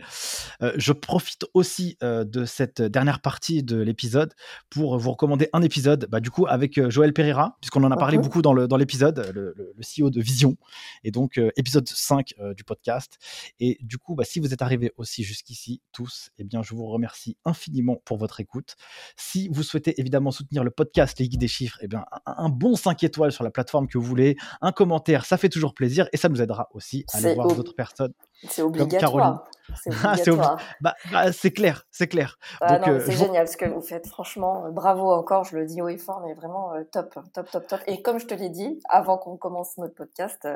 Speaker 1: je profite aussi de cette dernière partie de l'épisode pour vous recommander un épisode, bah, du coup, avec Joël Pereira, puisqu'on en a parlé beaucoup dans l'épisode, dans le, le, le, CEO de Vision, et donc épisode 5 du podcast. Et du coup, bah, si vous êtes arrivés aussi jusqu'ici, tous, eh bien, je vous remercie infiniment pour votre écoute. Si vous souhaitez évidemment soutenir le podcast Les Guides des Chiffres, eh bien, un, bon 5 étoiles sur la plateforme que vous voulez, un commentaire, ça fait toujours plaisir et ça nous aidera aussi à aller voir d'autres personnes.
Speaker 2: C'est obligatoire.
Speaker 1: Ah, bah, bah, c'est clair, c'est clair.
Speaker 2: Ah euh, c'est génial ce que vous faites. Franchement, euh, bravo encore. Je le dis haut et fort, mais vraiment euh, top, top, top, top. Et comme je te l'ai dit avant qu'on commence notre podcast,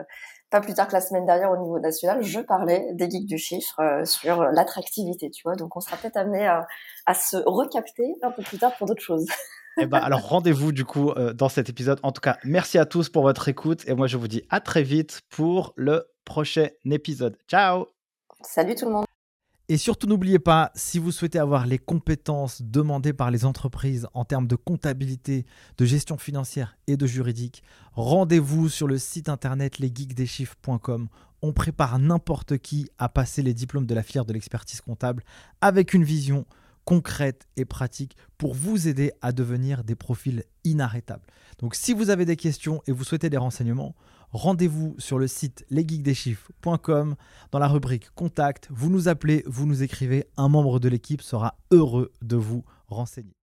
Speaker 2: pas plus tard que la semaine dernière au niveau national, je parlais des geeks du chiffre sur l'attractivité, tu vois. Donc on sera peut-être amené à, à se recapter un peu plus tard pour d'autres choses.
Speaker 1: Eh ben, alors rendez-vous du coup dans cet épisode. En tout cas, merci à tous pour votre écoute et moi je vous dis à très vite pour le prochain épisode. Ciao
Speaker 2: Salut tout le monde
Speaker 1: et surtout, n'oubliez pas, si vous souhaitez avoir les compétences demandées par les entreprises en termes de comptabilité, de gestion financière et de juridique, rendez-vous sur le site internet lesgeekdeschiffres.com. On prépare n'importe qui à passer les diplômes de la filière de l'expertise comptable avec une vision concrète et pratique pour vous aider à devenir des profils inarrêtables. Donc si vous avez des questions et vous souhaitez des renseignements, rendez-vous sur le site lesgeekdeschiffres.com dans la rubrique Contact. Vous nous appelez, vous nous écrivez, un membre de l'équipe sera heureux de vous renseigner.